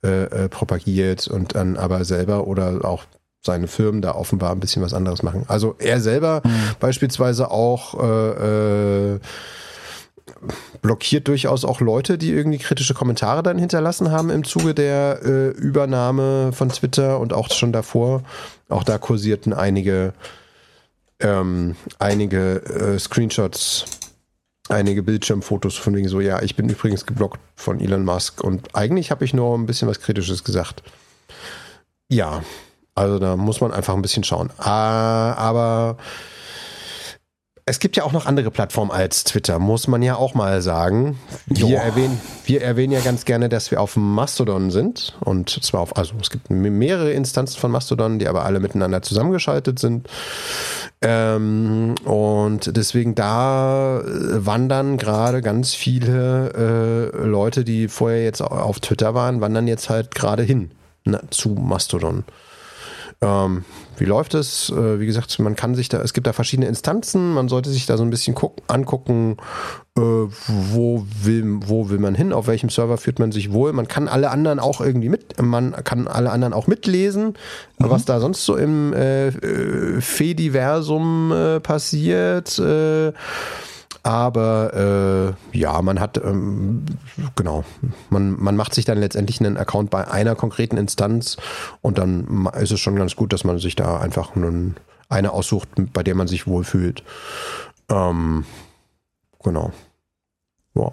äh, äh, propagiert und dann aber selber oder auch seine Firmen da offenbar ein bisschen was anderes machen. Also er selber mhm. beispielsweise auch äh, äh, blockiert durchaus auch Leute, die irgendwie kritische Kommentare dann hinterlassen haben im Zuge der äh, Übernahme von Twitter und auch schon davor. Auch da kursierten einige, ähm, einige äh, Screenshots, einige Bildschirmfotos von wegen so, ja, ich bin übrigens geblockt von Elon Musk und eigentlich habe ich nur ein bisschen was Kritisches gesagt. Ja, also da muss man einfach ein bisschen schauen. Ah, aber es gibt ja auch noch andere Plattformen als Twitter, muss man ja auch mal sagen. Wir erwähnen, wir erwähnen ja ganz gerne, dass wir auf Mastodon sind. Und zwar auf, also es gibt mehrere Instanzen von Mastodon, die aber alle miteinander zusammengeschaltet sind. Ähm, und deswegen da wandern gerade ganz viele äh, Leute, die vorher jetzt auf Twitter waren, wandern jetzt halt gerade hin ne, zu Mastodon. Ähm, wie läuft es? Äh, wie gesagt, man kann sich da, es gibt da verschiedene Instanzen, man sollte sich da so ein bisschen gucken, angucken, äh, wo, will, wo will man hin, auf welchem Server fühlt man sich wohl. Man kann alle anderen auch irgendwie mit, man kann alle anderen auch mitlesen, mhm. was da sonst so im äh, äh Fediversum äh, passiert. Aber äh, ja, man hat, ähm, genau, man, man macht sich dann letztendlich einen Account bei einer konkreten Instanz und dann ist es schon ganz gut, dass man sich da einfach einen, eine aussucht, bei der man sich wohlfühlt. Ähm, genau. Ja.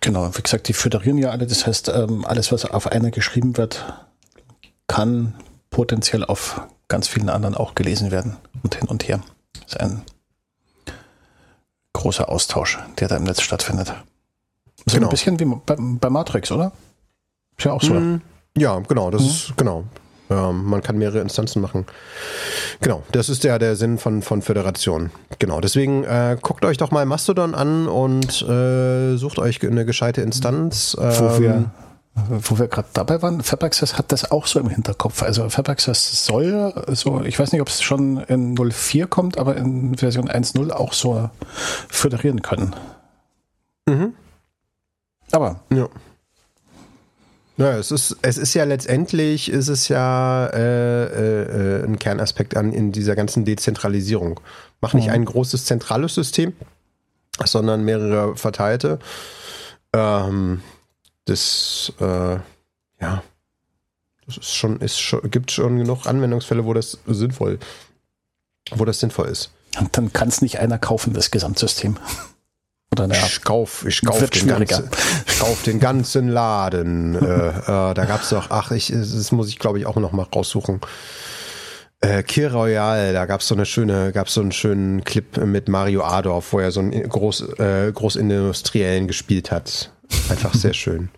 Genau, wie gesagt, die föderieren ja alle, das heißt, ähm, alles, was auf einer geschrieben wird, kann potenziell auf ganz vielen anderen auch gelesen werden und hin und her. Das ist ein großer Austausch, der da im Netz stattfindet. So genau. ein bisschen wie bei, bei, Matrix, oder? Ist ja auch so. Mm, ja, genau, das mhm. ist, genau. Ähm, man kann mehrere Instanzen machen. Genau, das ist ja der Sinn von, von Föderation. Genau, deswegen äh, guckt euch doch mal Mastodon an und äh, sucht euch eine gescheite Instanz. Ähm, Wo wir wo wir gerade dabei waren, FabAccess hat das auch so im Hinterkopf. Also FabAccess soll so, ich weiß nicht, ob es schon in 04 kommt, aber in Version 1.0 auch so föderieren können. Mhm. Aber. Ja. Naja, es ist, es ist ja letztendlich, ist es ja äh, äh, ein Kernaspekt an in dieser ganzen Dezentralisierung. Mach nicht mhm. ein großes zentrales System, sondern mehrere verteilte. Ähm, das, äh, ja, das ist schon, ist schon, gibt schon genug Anwendungsfälle, wo das sinnvoll, wo das sinnvoll ist. Und dann kann es nicht einer kaufen, das Gesamtsystem. Oder naja, ich kauf, ich kauf den ganzen, ich kauf den ganzen Laden. äh, äh, da gab's doch, ach, ich, das muss ich glaube ich auch noch mal raussuchen. Äh, Kir Royal, da gab's so eine schöne, gab's so einen schönen Clip mit Mario Adorf, wo er so einen Groß, äh, Großindustriellen gespielt hat. Einfach sehr schön.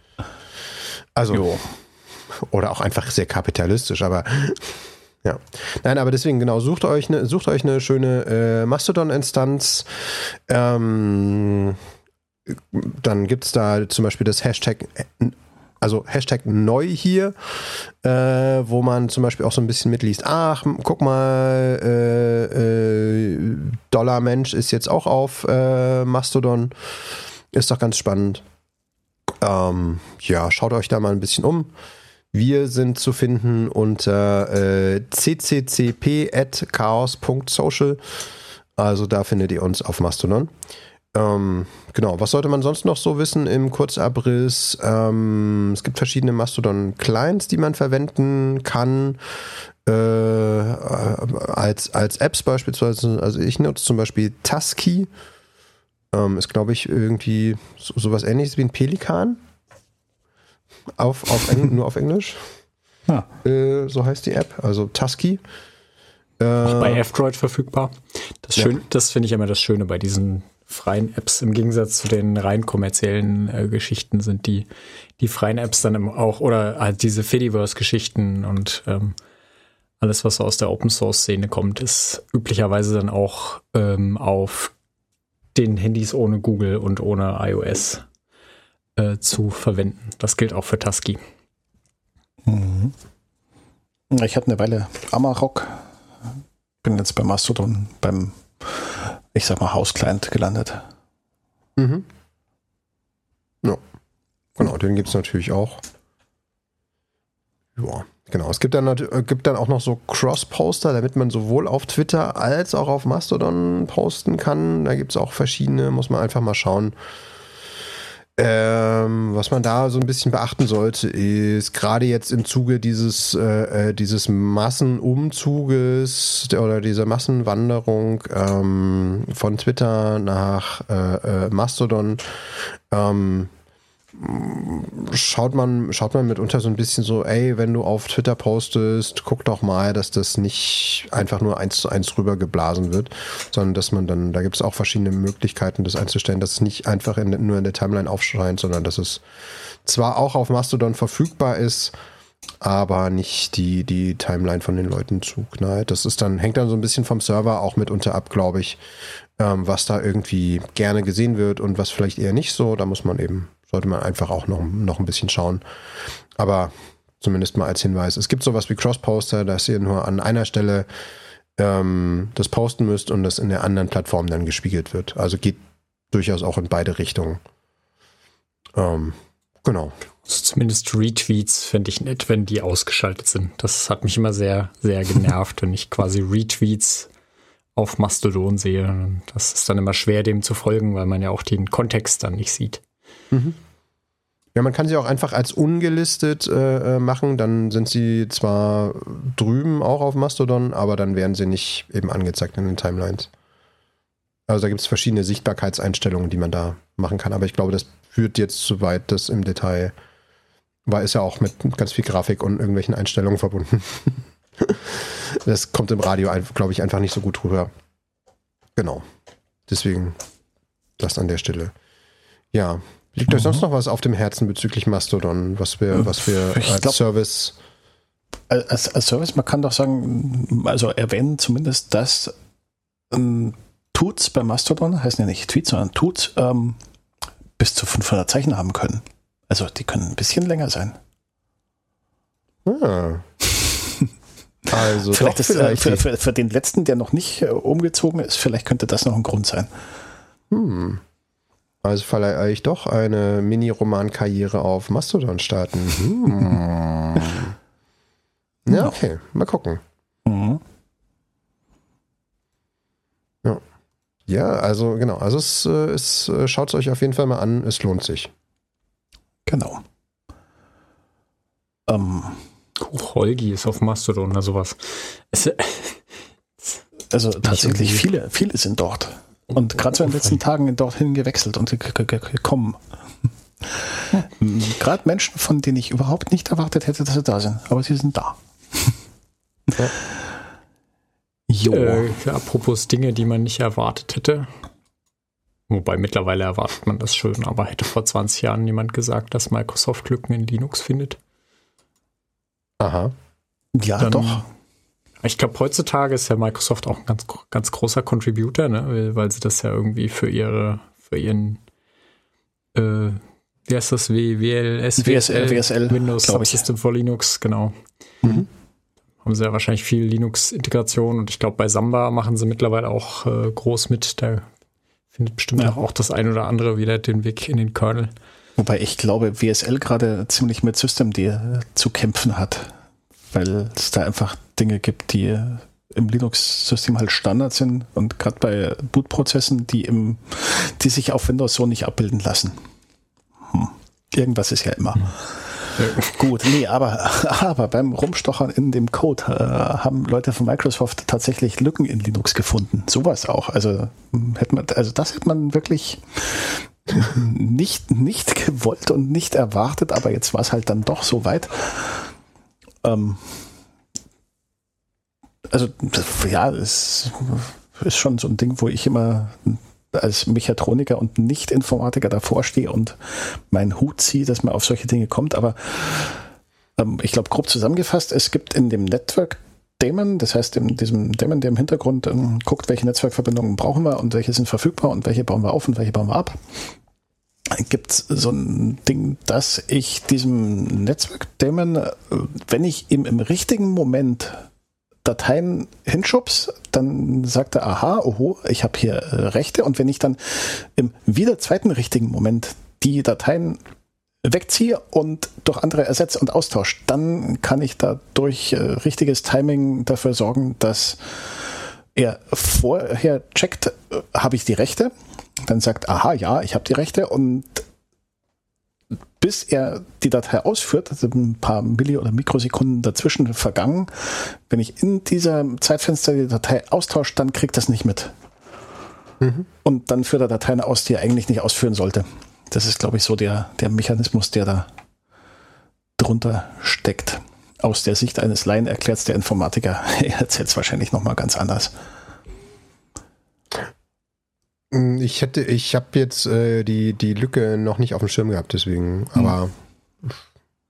Also, jo. oder auch einfach sehr kapitalistisch, aber ja. Nein, aber deswegen, genau, sucht euch eine, sucht euch eine schöne äh, Mastodon-Instanz. Ähm, dann gibt es da zum Beispiel das Hashtag, also Hashtag neu hier, äh, wo man zum Beispiel auch so ein bisschen mitliest, ach, guck mal, äh, äh, Dollar Mensch ist jetzt auch auf äh, Mastodon. Ist doch ganz spannend. Ähm, ja, schaut euch da mal ein bisschen um. Wir sind zu finden unter äh, cccp.chaos.social. Also da findet ihr uns auf Mastodon. Ähm, genau, was sollte man sonst noch so wissen im Kurzabriss? Ähm, es gibt verschiedene Mastodon-Clients, die man verwenden kann. Äh, als, als Apps beispielsweise, also ich nutze zum Beispiel Tusky. Ähm, ist, glaube ich, irgendwie so, sowas ähnliches wie ein Pelikan. Auf, auf Eng nur auf Englisch. Ah. Äh, so heißt die App, also Tusky. Äh, Auch bei F-Droid verfügbar. Das, ja. das finde ich immer das Schöne bei diesen freien Apps. Im Gegensatz zu den rein kommerziellen äh, Geschichten sind die, die freien Apps dann auch, oder halt diese Fediverse-Geschichten und ähm, alles, was aus der Open Source Szene kommt, ist üblicherweise dann auch ähm, auf den Handys ohne Google und ohne iOS äh, zu verwenden. Das gilt auch für Tusky. Mhm. Ich hatte eine Weile Amarok, bin jetzt bei Mastodon beim, ich sag mal, Hausclient gelandet. Mhm. Ja. Genau, den gibt es natürlich auch. Ja. Genau, es gibt dann, äh, gibt dann auch noch so Cross-Poster, damit man sowohl auf Twitter als auch auf Mastodon posten kann. Da gibt es auch verschiedene, muss man einfach mal schauen. Ähm, was man da so ein bisschen beachten sollte, ist gerade jetzt im Zuge dieses, äh, äh dieses Massenumzuges oder dieser Massenwanderung ähm, von Twitter nach äh, äh Mastodon, ähm, schaut man, schaut man mitunter so ein bisschen so, ey, wenn du auf Twitter postest, guck doch mal, dass das nicht einfach nur eins zu eins rübergeblasen wird, sondern dass man dann, da gibt es auch verschiedene Möglichkeiten, das einzustellen, dass es nicht einfach in, nur in der Timeline aufscheint, sondern dass es zwar auch auf Mastodon verfügbar ist, aber nicht die, die Timeline von den Leuten zuknallt. Das ist dann, hängt dann so ein bisschen vom Server auch mitunter ab, glaube ich, ähm, was da irgendwie gerne gesehen wird und was vielleicht eher nicht so. Da muss man eben sollte man einfach auch noch, noch ein bisschen schauen. Aber Zumindest mal als Hinweis. Es gibt sowas wie Cross-Poster, dass ihr nur an einer Stelle ähm, das posten müsst und das in der anderen Plattform dann gespiegelt wird. Also geht durchaus auch in beide Richtungen. Ähm, genau. Also zumindest Retweets fände ich nett, wenn die ausgeschaltet sind. Das hat mich immer sehr, sehr genervt, wenn ich quasi Retweets auf Mastodon sehe. Das ist dann immer schwer, dem zu folgen, weil man ja auch den Kontext dann nicht sieht. Mhm. Ja, man kann sie auch einfach als ungelistet äh, äh, machen. Dann sind sie zwar drüben auch auf Mastodon, aber dann werden sie nicht eben angezeigt in den Timelines. Also da gibt es verschiedene Sichtbarkeitseinstellungen, die man da machen kann. Aber ich glaube, das führt jetzt zu weit, das im Detail, weil ist ja auch mit ganz viel Grafik und irgendwelchen Einstellungen verbunden. das kommt im Radio, glaube ich, einfach nicht so gut rüber. Genau. Deswegen das an der Stelle. Ja, Liegt euch sonst mhm. noch was auf dem Herzen bezüglich Mastodon, was wir, was wir als glaub, Service. Als, als, Service, man kann doch sagen, also erwähnen zumindest, dass ähm, Tuts bei Mastodon, heißen ja nicht Tweets, sondern Tuts, ähm, bis zu 500 Zeichen haben können. Also die können ein bisschen länger sein. Ah. Also vielleicht, ist, äh, vielleicht für, für, für, den letzten, der noch nicht äh, umgezogen ist, vielleicht könnte das noch ein Grund sein. Hm. Also vielleicht doch eine Mini-Roman-Karriere auf Mastodon starten. Hm. ja, okay. Mal gucken. Mhm. Ja. ja, also genau. Also es, äh, es äh, schaut es euch auf jeden Fall mal an. Es lohnt sich. Genau. Ähm. Holgi ist auf Mastodon oder sowas. Es, also tatsächlich viele, viele sind dort. Und gerade so in den letzten Tagen dorthin gewechselt und gekommen. Gerade Menschen, von denen ich überhaupt nicht erwartet hätte, dass sie da sind. Aber sie sind da. Ja. Jo. Äh, apropos Dinge, die man nicht erwartet hätte. Wobei mittlerweile erwartet man das schon, aber hätte vor 20 Jahren jemand gesagt, dass Microsoft Lücken in Linux findet? Aha. Ja, Dann doch. Ich glaube, heutzutage ist ja Microsoft auch ein ganz, ganz großer Contributor, ne? weil sie das ja irgendwie für ihre, für ihren, äh, wie heißt das, WLS, WSL, WSL Windows Subsystem for Linux, genau. Mhm. Haben sie ja wahrscheinlich viel Linux-Integration und ich glaube, bei Samba machen sie mittlerweile auch äh, groß mit. Da findet bestimmt ja. auch das ein oder andere wieder den Weg in den Kernel. Wobei ich glaube, WSL gerade ziemlich mit Systemd zu kämpfen hat weil es da einfach Dinge gibt, die im Linux-System halt Standard sind und gerade bei Bootprozessen, die im, die sich auf Windows so nicht abbilden lassen. Hm. Irgendwas ist ja immer. Hm. Gut, nee, aber, aber beim Rumstochern in dem Code äh, haben Leute von Microsoft tatsächlich Lücken in Linux gefunden. Sowas auch. Also hätte man, also das hätte man wirklich nicht, nicht gewollt und nicht erwartet, aber jetzt war es halt dann doch so weit. Ähm, also ja, es ist schon so ein Ding, wo ich immer als Mechatroniker und Nicht-Informatiker davor stehe und meinen Hut ziehe, dass man auf solche Dinge kommt. Aber ähm, ich glaube, grob zusammengefasst, es gibt in dem Network Daemon, das heißt in diesem Daemon, der im Hintergrund ähm, guckt, welche Netzwerkverbindungen brauchen wir und welche sind verfügbar und welche bauen wir auf und welche bauen wir ab gibt es so ein Ding, dass ich diesem Netzwerk-Daemon, äh, wenn ich ihm im richtigen Moment Dateien hinschubs, dann sagt er, aha, oho, ich habe hier äh, Rechte. Und wenn ich dann im wieder zweiten richtigen Moment die Dateien wegziehe und durch andere ersetze und austausche, dann kann ich da durch äh, richtiges Timing dafür sorgen, dass er vorher checkt, äh, habe ich die Rechte dann sagt, aha, ja, ich habe die Rechte und bis er die Datei ausführt, also ein paar Milli- oder Mikrosekunden dazwischen vergangen, wenn ich in dieser Zeitfenster die Datei austausche, dann kriegt das nicht mit. Mhm. Und dann führt er Dateien aus, die er eigentlich nicht ausführen sollte. Das ist, glaube ich, so der, der Mechanismus, der da drunter steckt. Aus der Sicht eines Laien erklärt es der Informatiker. er erzählt es wahrscheinlich nochmal ganz anders. Hm, ich hätte, ich habe jetzt äh, die, die Lücke noch nicht auf dem Schirm gehabt, deswegen, hm. aber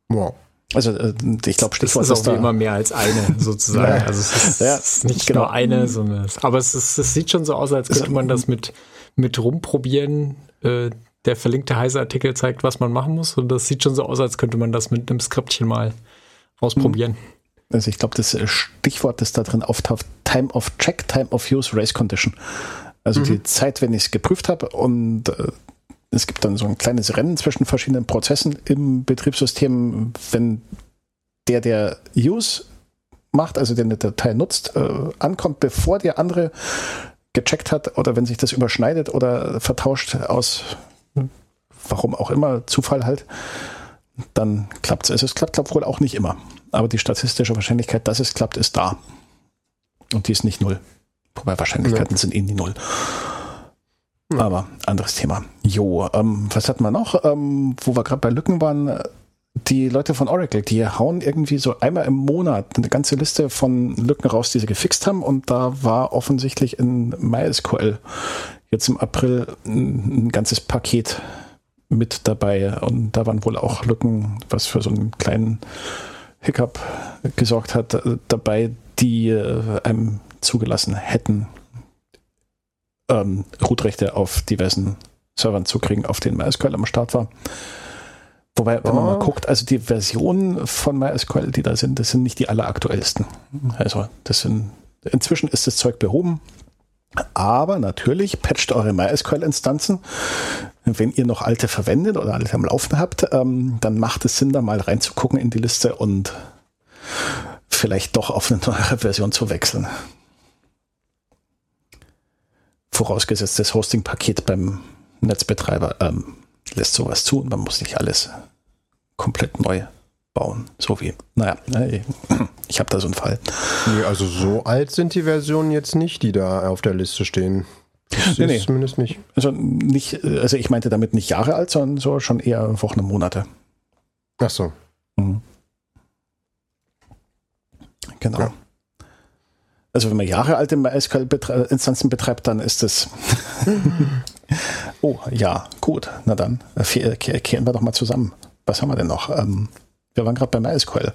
wow. Also äh, ich glaube, Stichwort ist, ist auch immer mehr als eine sozusagen. also es ist, ja, ist nicht genau. nur eine, sondern aber es, ist, es sieht schon so aus, als könnte man das mit mit rumprobieren. Äh, der verlinkte heiße Artikel zeigt, was man machen muss und das sieht schon so aus, als könnte man das mit einem Skriptchen mal ausprobieren. Hm. Also ich glaube, das Stichwort, das da drin auftaucht, Time of Check, Time of Use, Race Condition. Also mhm. die Zeit, wenn ich es geprüft habe und äh, es gibt dann so ein kleines Rennen zwischen verschiedenen Prozessen im Betriebssystem, wenn der, der Use macht, also der eine Datei nutzt, äh, ankommt, bevor der andere gecheckt hat oder wenn sich das überschneidet oder vertauscht aus warum auch immer, Zufall halt, dann klappt es. Also es klappt, glaube wohl auch nicht immer. Aber die statistische Wahrscheinlichkeit, dass es klappt, ist da. Und die ist nicht null. Wobei Wahrscheinlichkeiten ja. sind eh nie null. Ja. Aber anderes Thema. Jo, ähm, was hatten wir noch? Ähm, wo wir gerade bei Lücken waren, die Leute von Oracle, die hauen irgendwie so einmal im Monat eine ganze Liste von Lücken raus, die sie gefixt haben. Und da war offensichtlich in MySQL jetzt im April ein, ein ganzes Paket mit dabei. Und da waren wohl auch Lücken, was für so einen kleinen Hiccup gesorgt hat, äh, dabei, die äh, einem zugelassen hätten, ähm, Root-Rechte auf diversen Servern zu kriegen, auf denen MySQL am Start war. Wobei, wenn man mal oh. guckt, also die Versionen von MySQL, die da sind, das sind nicht die alleraktuellsten. Also, das sind, inzwischen ist das Zeug behoben. Aber natürlich patcht eure MySQL-Instanzen. Wenn ihr noch alte verwendet oder alte am Laufen habt, ähm, dann macht es Sinn, da mal reinzugucken in die Liste und vielleicht doch auf eine neuere Version zu wechseln. Vorausgesetzt, das Hosting-Paket beim Netzbetreiber ähm, lässt sowas zu und man muss nicht alles komplett neu bauen. So wie, naja, ich habe da so einen Fall. Nee, also so alt sind die Versionen jetzt nicht, die da auf der Liste stehen. Das nee, nee. zumindest nicht. Also nicht, also ich meinte damit nicht Jahre alt, sondern so schon eher Wochen und Monate. Ach so. Mhm. Genau. Ja. Also wenn man Jahre alte MySQL-Instanzen betreibt, dann ist es. oh, ja, gut. Na dann, äh, kehren wir doch mal zusammen. Was haben wir denn noch? Ähm, wir waren gerade bei MySQL.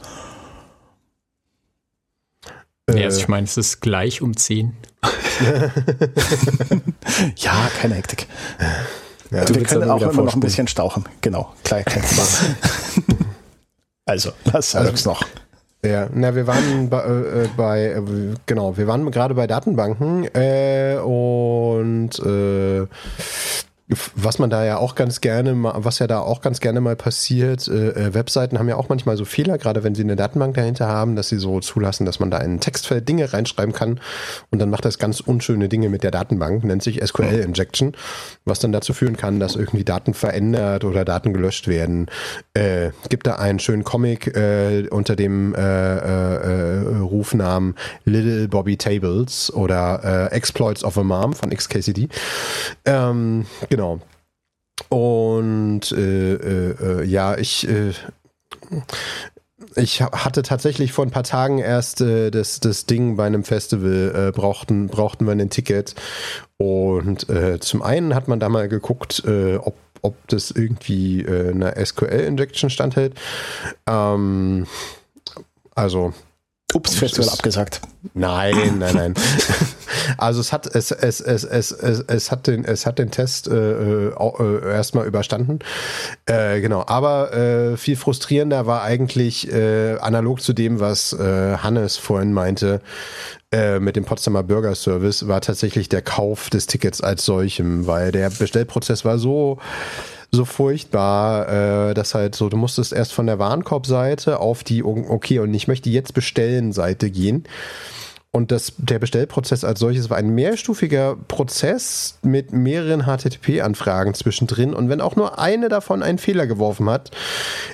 Ja, also ich meine, es ist gleich um 10. ja, keine Hektik. Ja, wir können auch immer noch ein bisschen stauchen. Genau, klar, kein also, was also, es noch? Ja, na, wir waren bei, äh, bei äh, genau, wir waren gerade bei Datenbanken äh, und äh, was man da ja auch ganz gerne, was ja da auch ganz gerne mal passiert, äh, äh, Webseiten haben ja auch manchmal so Fehler, gerade wenn sie eine Datenbank dahinter haben, dass sie so zulassen, dass man da in ein Textfeld Dinge reinschreiben kann und dann macht das ganz unschöne Dinge mit der Datenbank, nennt sich SQL Injection, was dann dazu führen kann, dass irgendwie Daten verändert oder Daten gelöscht werden. Äh, gibt da einen schönen Comic äh, unter dem äh, äh, Rufnamen Little Bobby Tables oder Exploits of a Mom von XKCD. Ähm, genau Genau. Und äh, äh, äh, ja, ich äh, ich hatte tatsächlich vor ein paar Tagen erst äh, das, das Ding bei einem Festival, äh, brauchten, brauchten wir ein Ticket. Und äh, zum einen hat man da mal geguckt, äh, ob, ob das irgendwie äh, eine SQL-Injection standhält. Ähm, also Ups, Festival abgesagt. Nein, nein, nein. also es hat es es es es es, es hat den es hat den Test äh, äh, erstmal überstanden. Äh, genau, aber äh, viel frustrierender war eigentlich äh, analog zu dem, was äh, Hannes vorhin meinte. Äh, mit dem Potsdamer Bürgerservice war tatsächlich der Kauf des Tickets als solchem, weil der Bestellprozess war so so furchtbar, äh, dass halt so, du musstest erst von der Warenkorbseite auf die, okay, und ich möchte jetzt bestellen Seite gehen. Und das, der Bestellprozess als solches war ein mehrstufiger Prozess mit mehreren HTTP-Anfragen zwischendrin. Und wenn auch nur eine davon einen Fehler geworfen hat,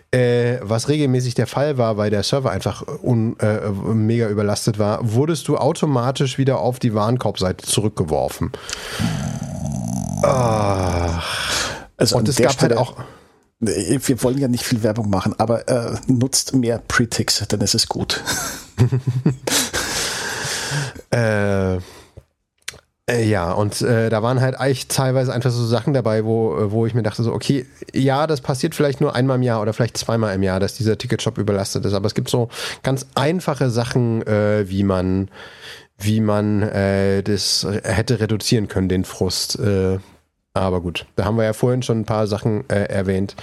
äh, was regelmäßig der Fall war, weil der Server einfach un, äh, mega überlastet war, wurdest du automatisch wieder auf die Warenkorbseite zurückgeworfen. Ach. Also und es gab halt Stelle, halt auch. Wir wollen ja nicht viel Werbung machen, aber äh, nutzt mehr Pretix, dann ist es gut. äh, äh, ja, und äh, da waren halt eigentlich teilweise einfach so Sachen dabei, wo, äh, wo ich mir dachte, so, okay, ja, das passiert vielleicht nur einmal im Jahr oder vielleicht zweimal im Jahr, dass dieser Ticketshop überlastet ist. Aber es gibt so ganz einfache Sachen, äh, wie man, wie man äh, das hätte reduzieren können, den Frust. Äh, Aber gut, da haben wir ja vorhin schon ein paar Sachen äh, erwähnt.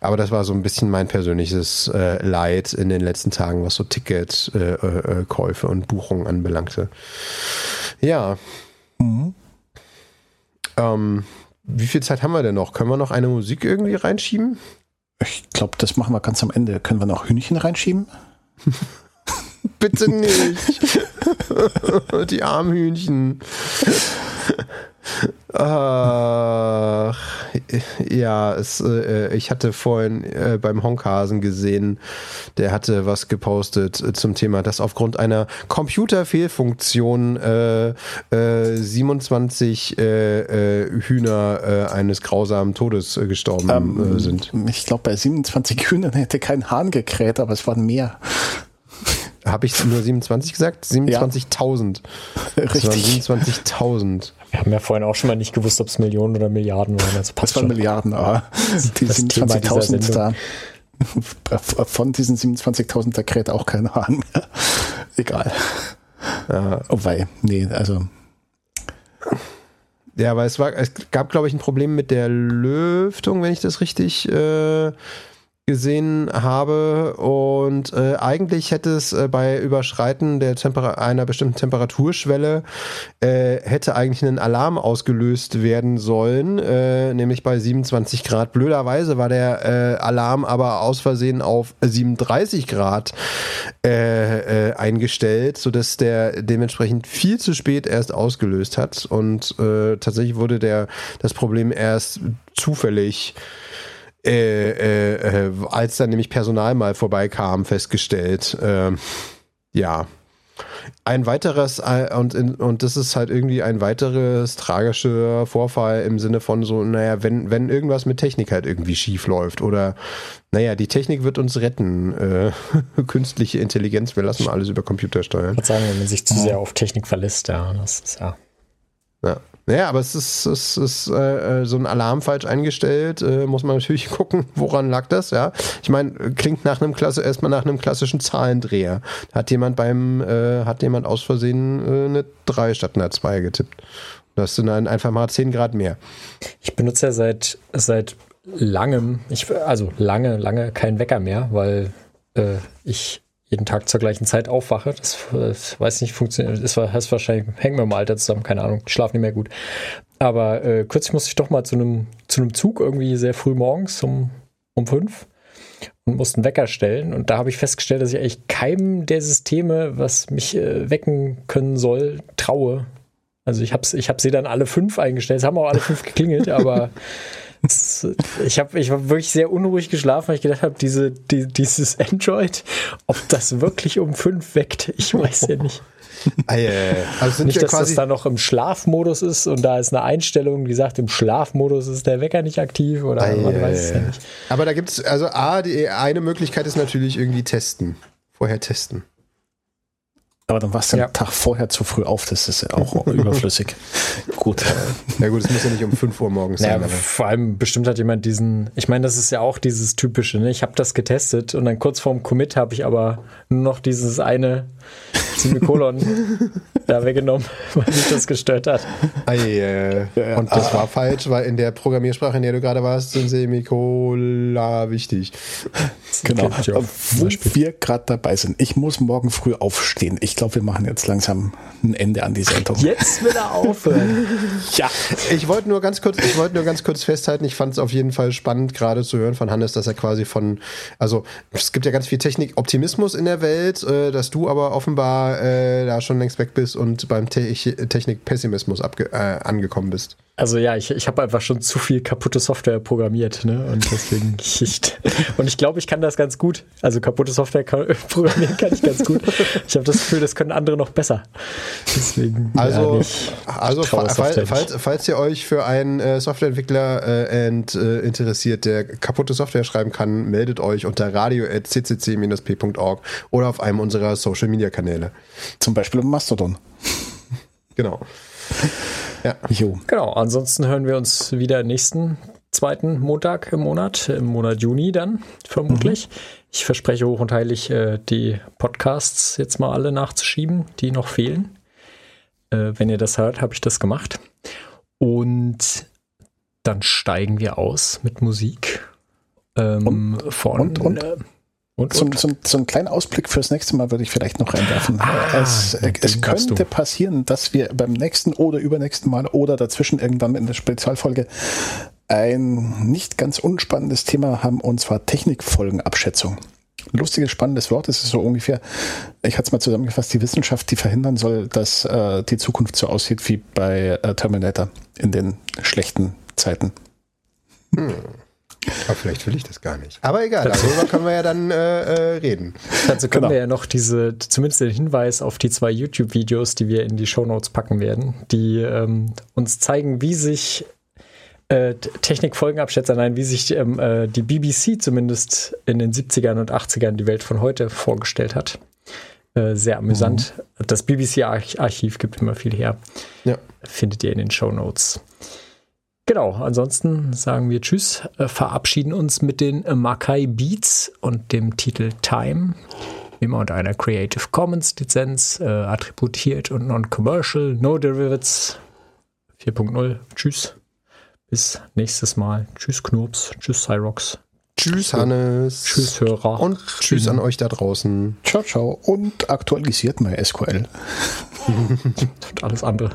Aber das war so ein bisschen mein persönliches äh, Leid in den letzten Tagen, was so Ticketkäufe äh, äh, und Buchungen anbelangte. Ja. Mhm. Ähm, wie viel Zeit haben wir denn noch? Können wir noch eine Musik irgendwie reinschieben? Ich glaube, das machen wir ganz am Ende. Können wir noch Hühnchen reinschieben? Bitte nicht. Die Armhühnchen. Ach, ja, es, äh, ich hatte vorhin äh, beim Honkhasen gesehen, der hatte was gepostet äh, zum Thema, dass aufgrund einer Computerfehlfunktion äh, 27 äh, äh, Hühner eines grausamen Todes gestorben ähm, sind. Ich glaube, bei 27 Hühnern hätte kein Hahn gekräht, aber es waren mehr. Habe ich nur 27 gesagt? 27.000. Ja. Richtig. 27.000. Wir haben ja vorhin auch schon mal nicht gewusst, ob es Millionen oder Milliarden waren. Also passt das waren Milliarden, aber die 27.000 da. Von diesen 27.000 da kräht auch kein Hahn mehr. Egal. Ja. Oh wei, nee, also. Ja, aber es war, es gab, glaube ich, ein Problem mit der Lüftung, wenn ich das richtig äh, gesehen habe und äh, eigentlich hätte es äh, bei Überschreiten der Temper einer bestimmten Temperaturschwelle äh, hätte eigentlich ein Alarm ausgelöst werden sollen, äh, nämlich bei 27 Grad. Blöderweise war der äh, Alarm aber aus Versehen auf 37 Grad äh, eingestellt, sodass der dementsprechend viel zu spät erst ausgelöst hat und tatsächlich wurde der das Problem erst zufällig äh, äh, äh, als dann nämlich Personal mal vorbeikam, festgestellt. Äh, ja. Ein weiteres, äh, und, und das ist halt irgendwie ein weiteres tragischer Vorfall im Sinne von so, naja, wenn, wenn irgendwas mit Technik halt irgendwie schief läuft oder, naja, die Technik wird uns retten. Äh, künstliche Intelligenz, wir lassen alles über Computer steuern. Ich würde sagen, wenn man sich zu sehr auf Technik verlässt, ja, das ist ja. Ja. Naja, aber es ist, es ist äh, so ein Alarm falsch eingestellt. Äh, muss man natürlich gucken, woran lag das, ja. Ich meine, klingt nach einem Klasse, erstmal nach einem klassischen Zahlendreher. Hat jemand beim, äh, hat jemand aus Versehen äh, eine 3 statt einer 2 getippt. Das sind dann einfach mal 10 Grad mehr. Ich benutze ja seit, seit langem, ich, also lange, lange kein Wecker mehr, weil äh, ich jeden Tag zur gleichen Zeit aufwache. Das, das weiß nicht, funktioniert. Das heißt wahrscheinlich, hängt mir im Alter zusammen, keine Ahnung, ich schlafe nicht mehr gut. Aber äh, kürzlich musste ich doch mal zu einem zu einem Zug irgendwie sehr früh morgens um, um fünf und musste einen Wecker stellen. Und da habe ich festgestellt, dass ich eigentlich keinem der Systeme, was mich äh, wecken können soll, traue. Also ich habe ich hab sie dann alle fünf eingestellt. Es haben auch alle fünf geklingelt, aber ich habe ich hab wirklich sehr unruhig geschlafen, weil ich gedacht habe, diese, die, dieses Android, ob das wirklich um fünf weckt, ich weiß ja nicht. Also nicht, dass das da noch im Schlafmodus ist und da ist eine Einstellung, die sagt, im Schlafmodus ist der Wecker nicht aktiv oder Eieiei. man weiß es ja nicht. Aber da gibt es, also A, die eine Möglichkeit ist natürlich irgendwie testen. Vorher testen. Aber dann warst du ja. einen Tag vorher zu früh auf, das ist ja auch überflüssig. gut. Ja gut, es muss ja nicht um 5 Uhr morgens naja, sein. Vor allem bestimmt hat jemand diesen, ich meine, das ist ja auch dieses typische, ne? ich habe das getestet und dann kurz vorm Commit habe ich aber nur noch dieses eine Semikolon da weggenommen, weil mich das gestört hat. Ei, äh, und das war falsch, weil in der Programmiersprache, in der du gerade warst, sind Semikola wichtig. Genau. Wo wir gerade dabei sind. Ich muss morgen früh aufstehen. Ich glaube, wir machen jetzt langsam ein Ende an die Sendung. Jetzt will er aufhören. ja. Ich wollte nur ganz kurz, ich wollte nur ganz kurz festhalten. Ich fand es auf jeden Fall spannend, gerade zu hören von Hannes, dass er quasi von, also es gibt ja ganz viel Technik-Optimismus in der Welt, äh, dass du aber offenbar äh, da schon längst weg bist und beim Te Technik-Pessimismus äh, angekommen bist. Also ja, ich, ich habe einfach schon zu viel kaputte Software programmiert, ne? Und deswegen ich, und ich glaube, ich kann das ganz gut. Also kaputte Software programmieren kann ich ganz gut. Ich habe das Gefühl, das können andere noch besser. Deswegen. Also, ja, nicht, also falls, falls, falls, ihr euch für einen äh, Softwareentwickler äh, ent, äh, interessiert, der kaputte Software schreiben kann, meldet euch unter radio.ccc-p.org oder auf einem unserer Social Media Kanäle. Zum Beispiel im Mastodon. Genau. Ja. Jo. Genau, ansonsten hören wir uns wieder nächsten zweiten Montag im Monat, im Monat Juni dann vermutlich. Mhm. Ich verspreche hoch und heilig, äh, die Podcasts jetzt mal alle nachzuschieben, die noch fehlen. Äh, wenn ihr das hört, habe ich das gemacht. Und dann steigen wir aus mit Musik. Ähm, und, von, und, und, äh, und, so, so, so, einen kleinen Ausblick fürs nächste Mal würde ich vielleicht noch einwerfen. Ah, es, es könnte passieren, dass wir beim nächsten oder übernächsten Mal oder dazwischen irgendwann in der Spezialfolge ein nicht ganz unspannendes Thema haben, und zwar Technikfolgenabschätzung. Lustiges, spannendes Wort ist es so ungefähr, ich hatte es mal zusammengefasst, die Wissenschaft, die verhindern soll, dass äh, die Zukunft so aussieht wie bei äh, Terminator in den schlechten Zeiten. Hm. Aber vielleicht will ich das gar nicht. Aber egal, darüber können wir ja dann äh, äh, reden. Dazu können genau. wir ja noch diese, zumindest den Hinweis auf die zwei YouTube-Videos, die wir in die Shownotes packen werden, die ähm, uns zeigen, wie sich äh, Technikfolgenabschätzer, nein, wie sich ähm, äh, die BBC zumindest in den 70ern und 80ern die Welt von heute vorgestellt hat. Äh, sehr amüsant. Mhm. Das BBC-Archiv gibt immer viel her. Ja. Findet ihr in den Show Notes. Genau, ansonsten sagen wir Tschüss, äh, verabschieden uns mit den Makai Beats und dem Titel Time. Immer unter einer Creative Commons Lizenz, attributiert und non-commercial, no derivatives 4.0. Tschüss. Bis nächstes Mal. Tschüss Knops. Tschüss Cyrox. Tschüss Hannes. Tschüss Hörer. Und tschüss an euch da draußen. Ciao, ciao. Und aktualisiert mal SQL. Und alles andere.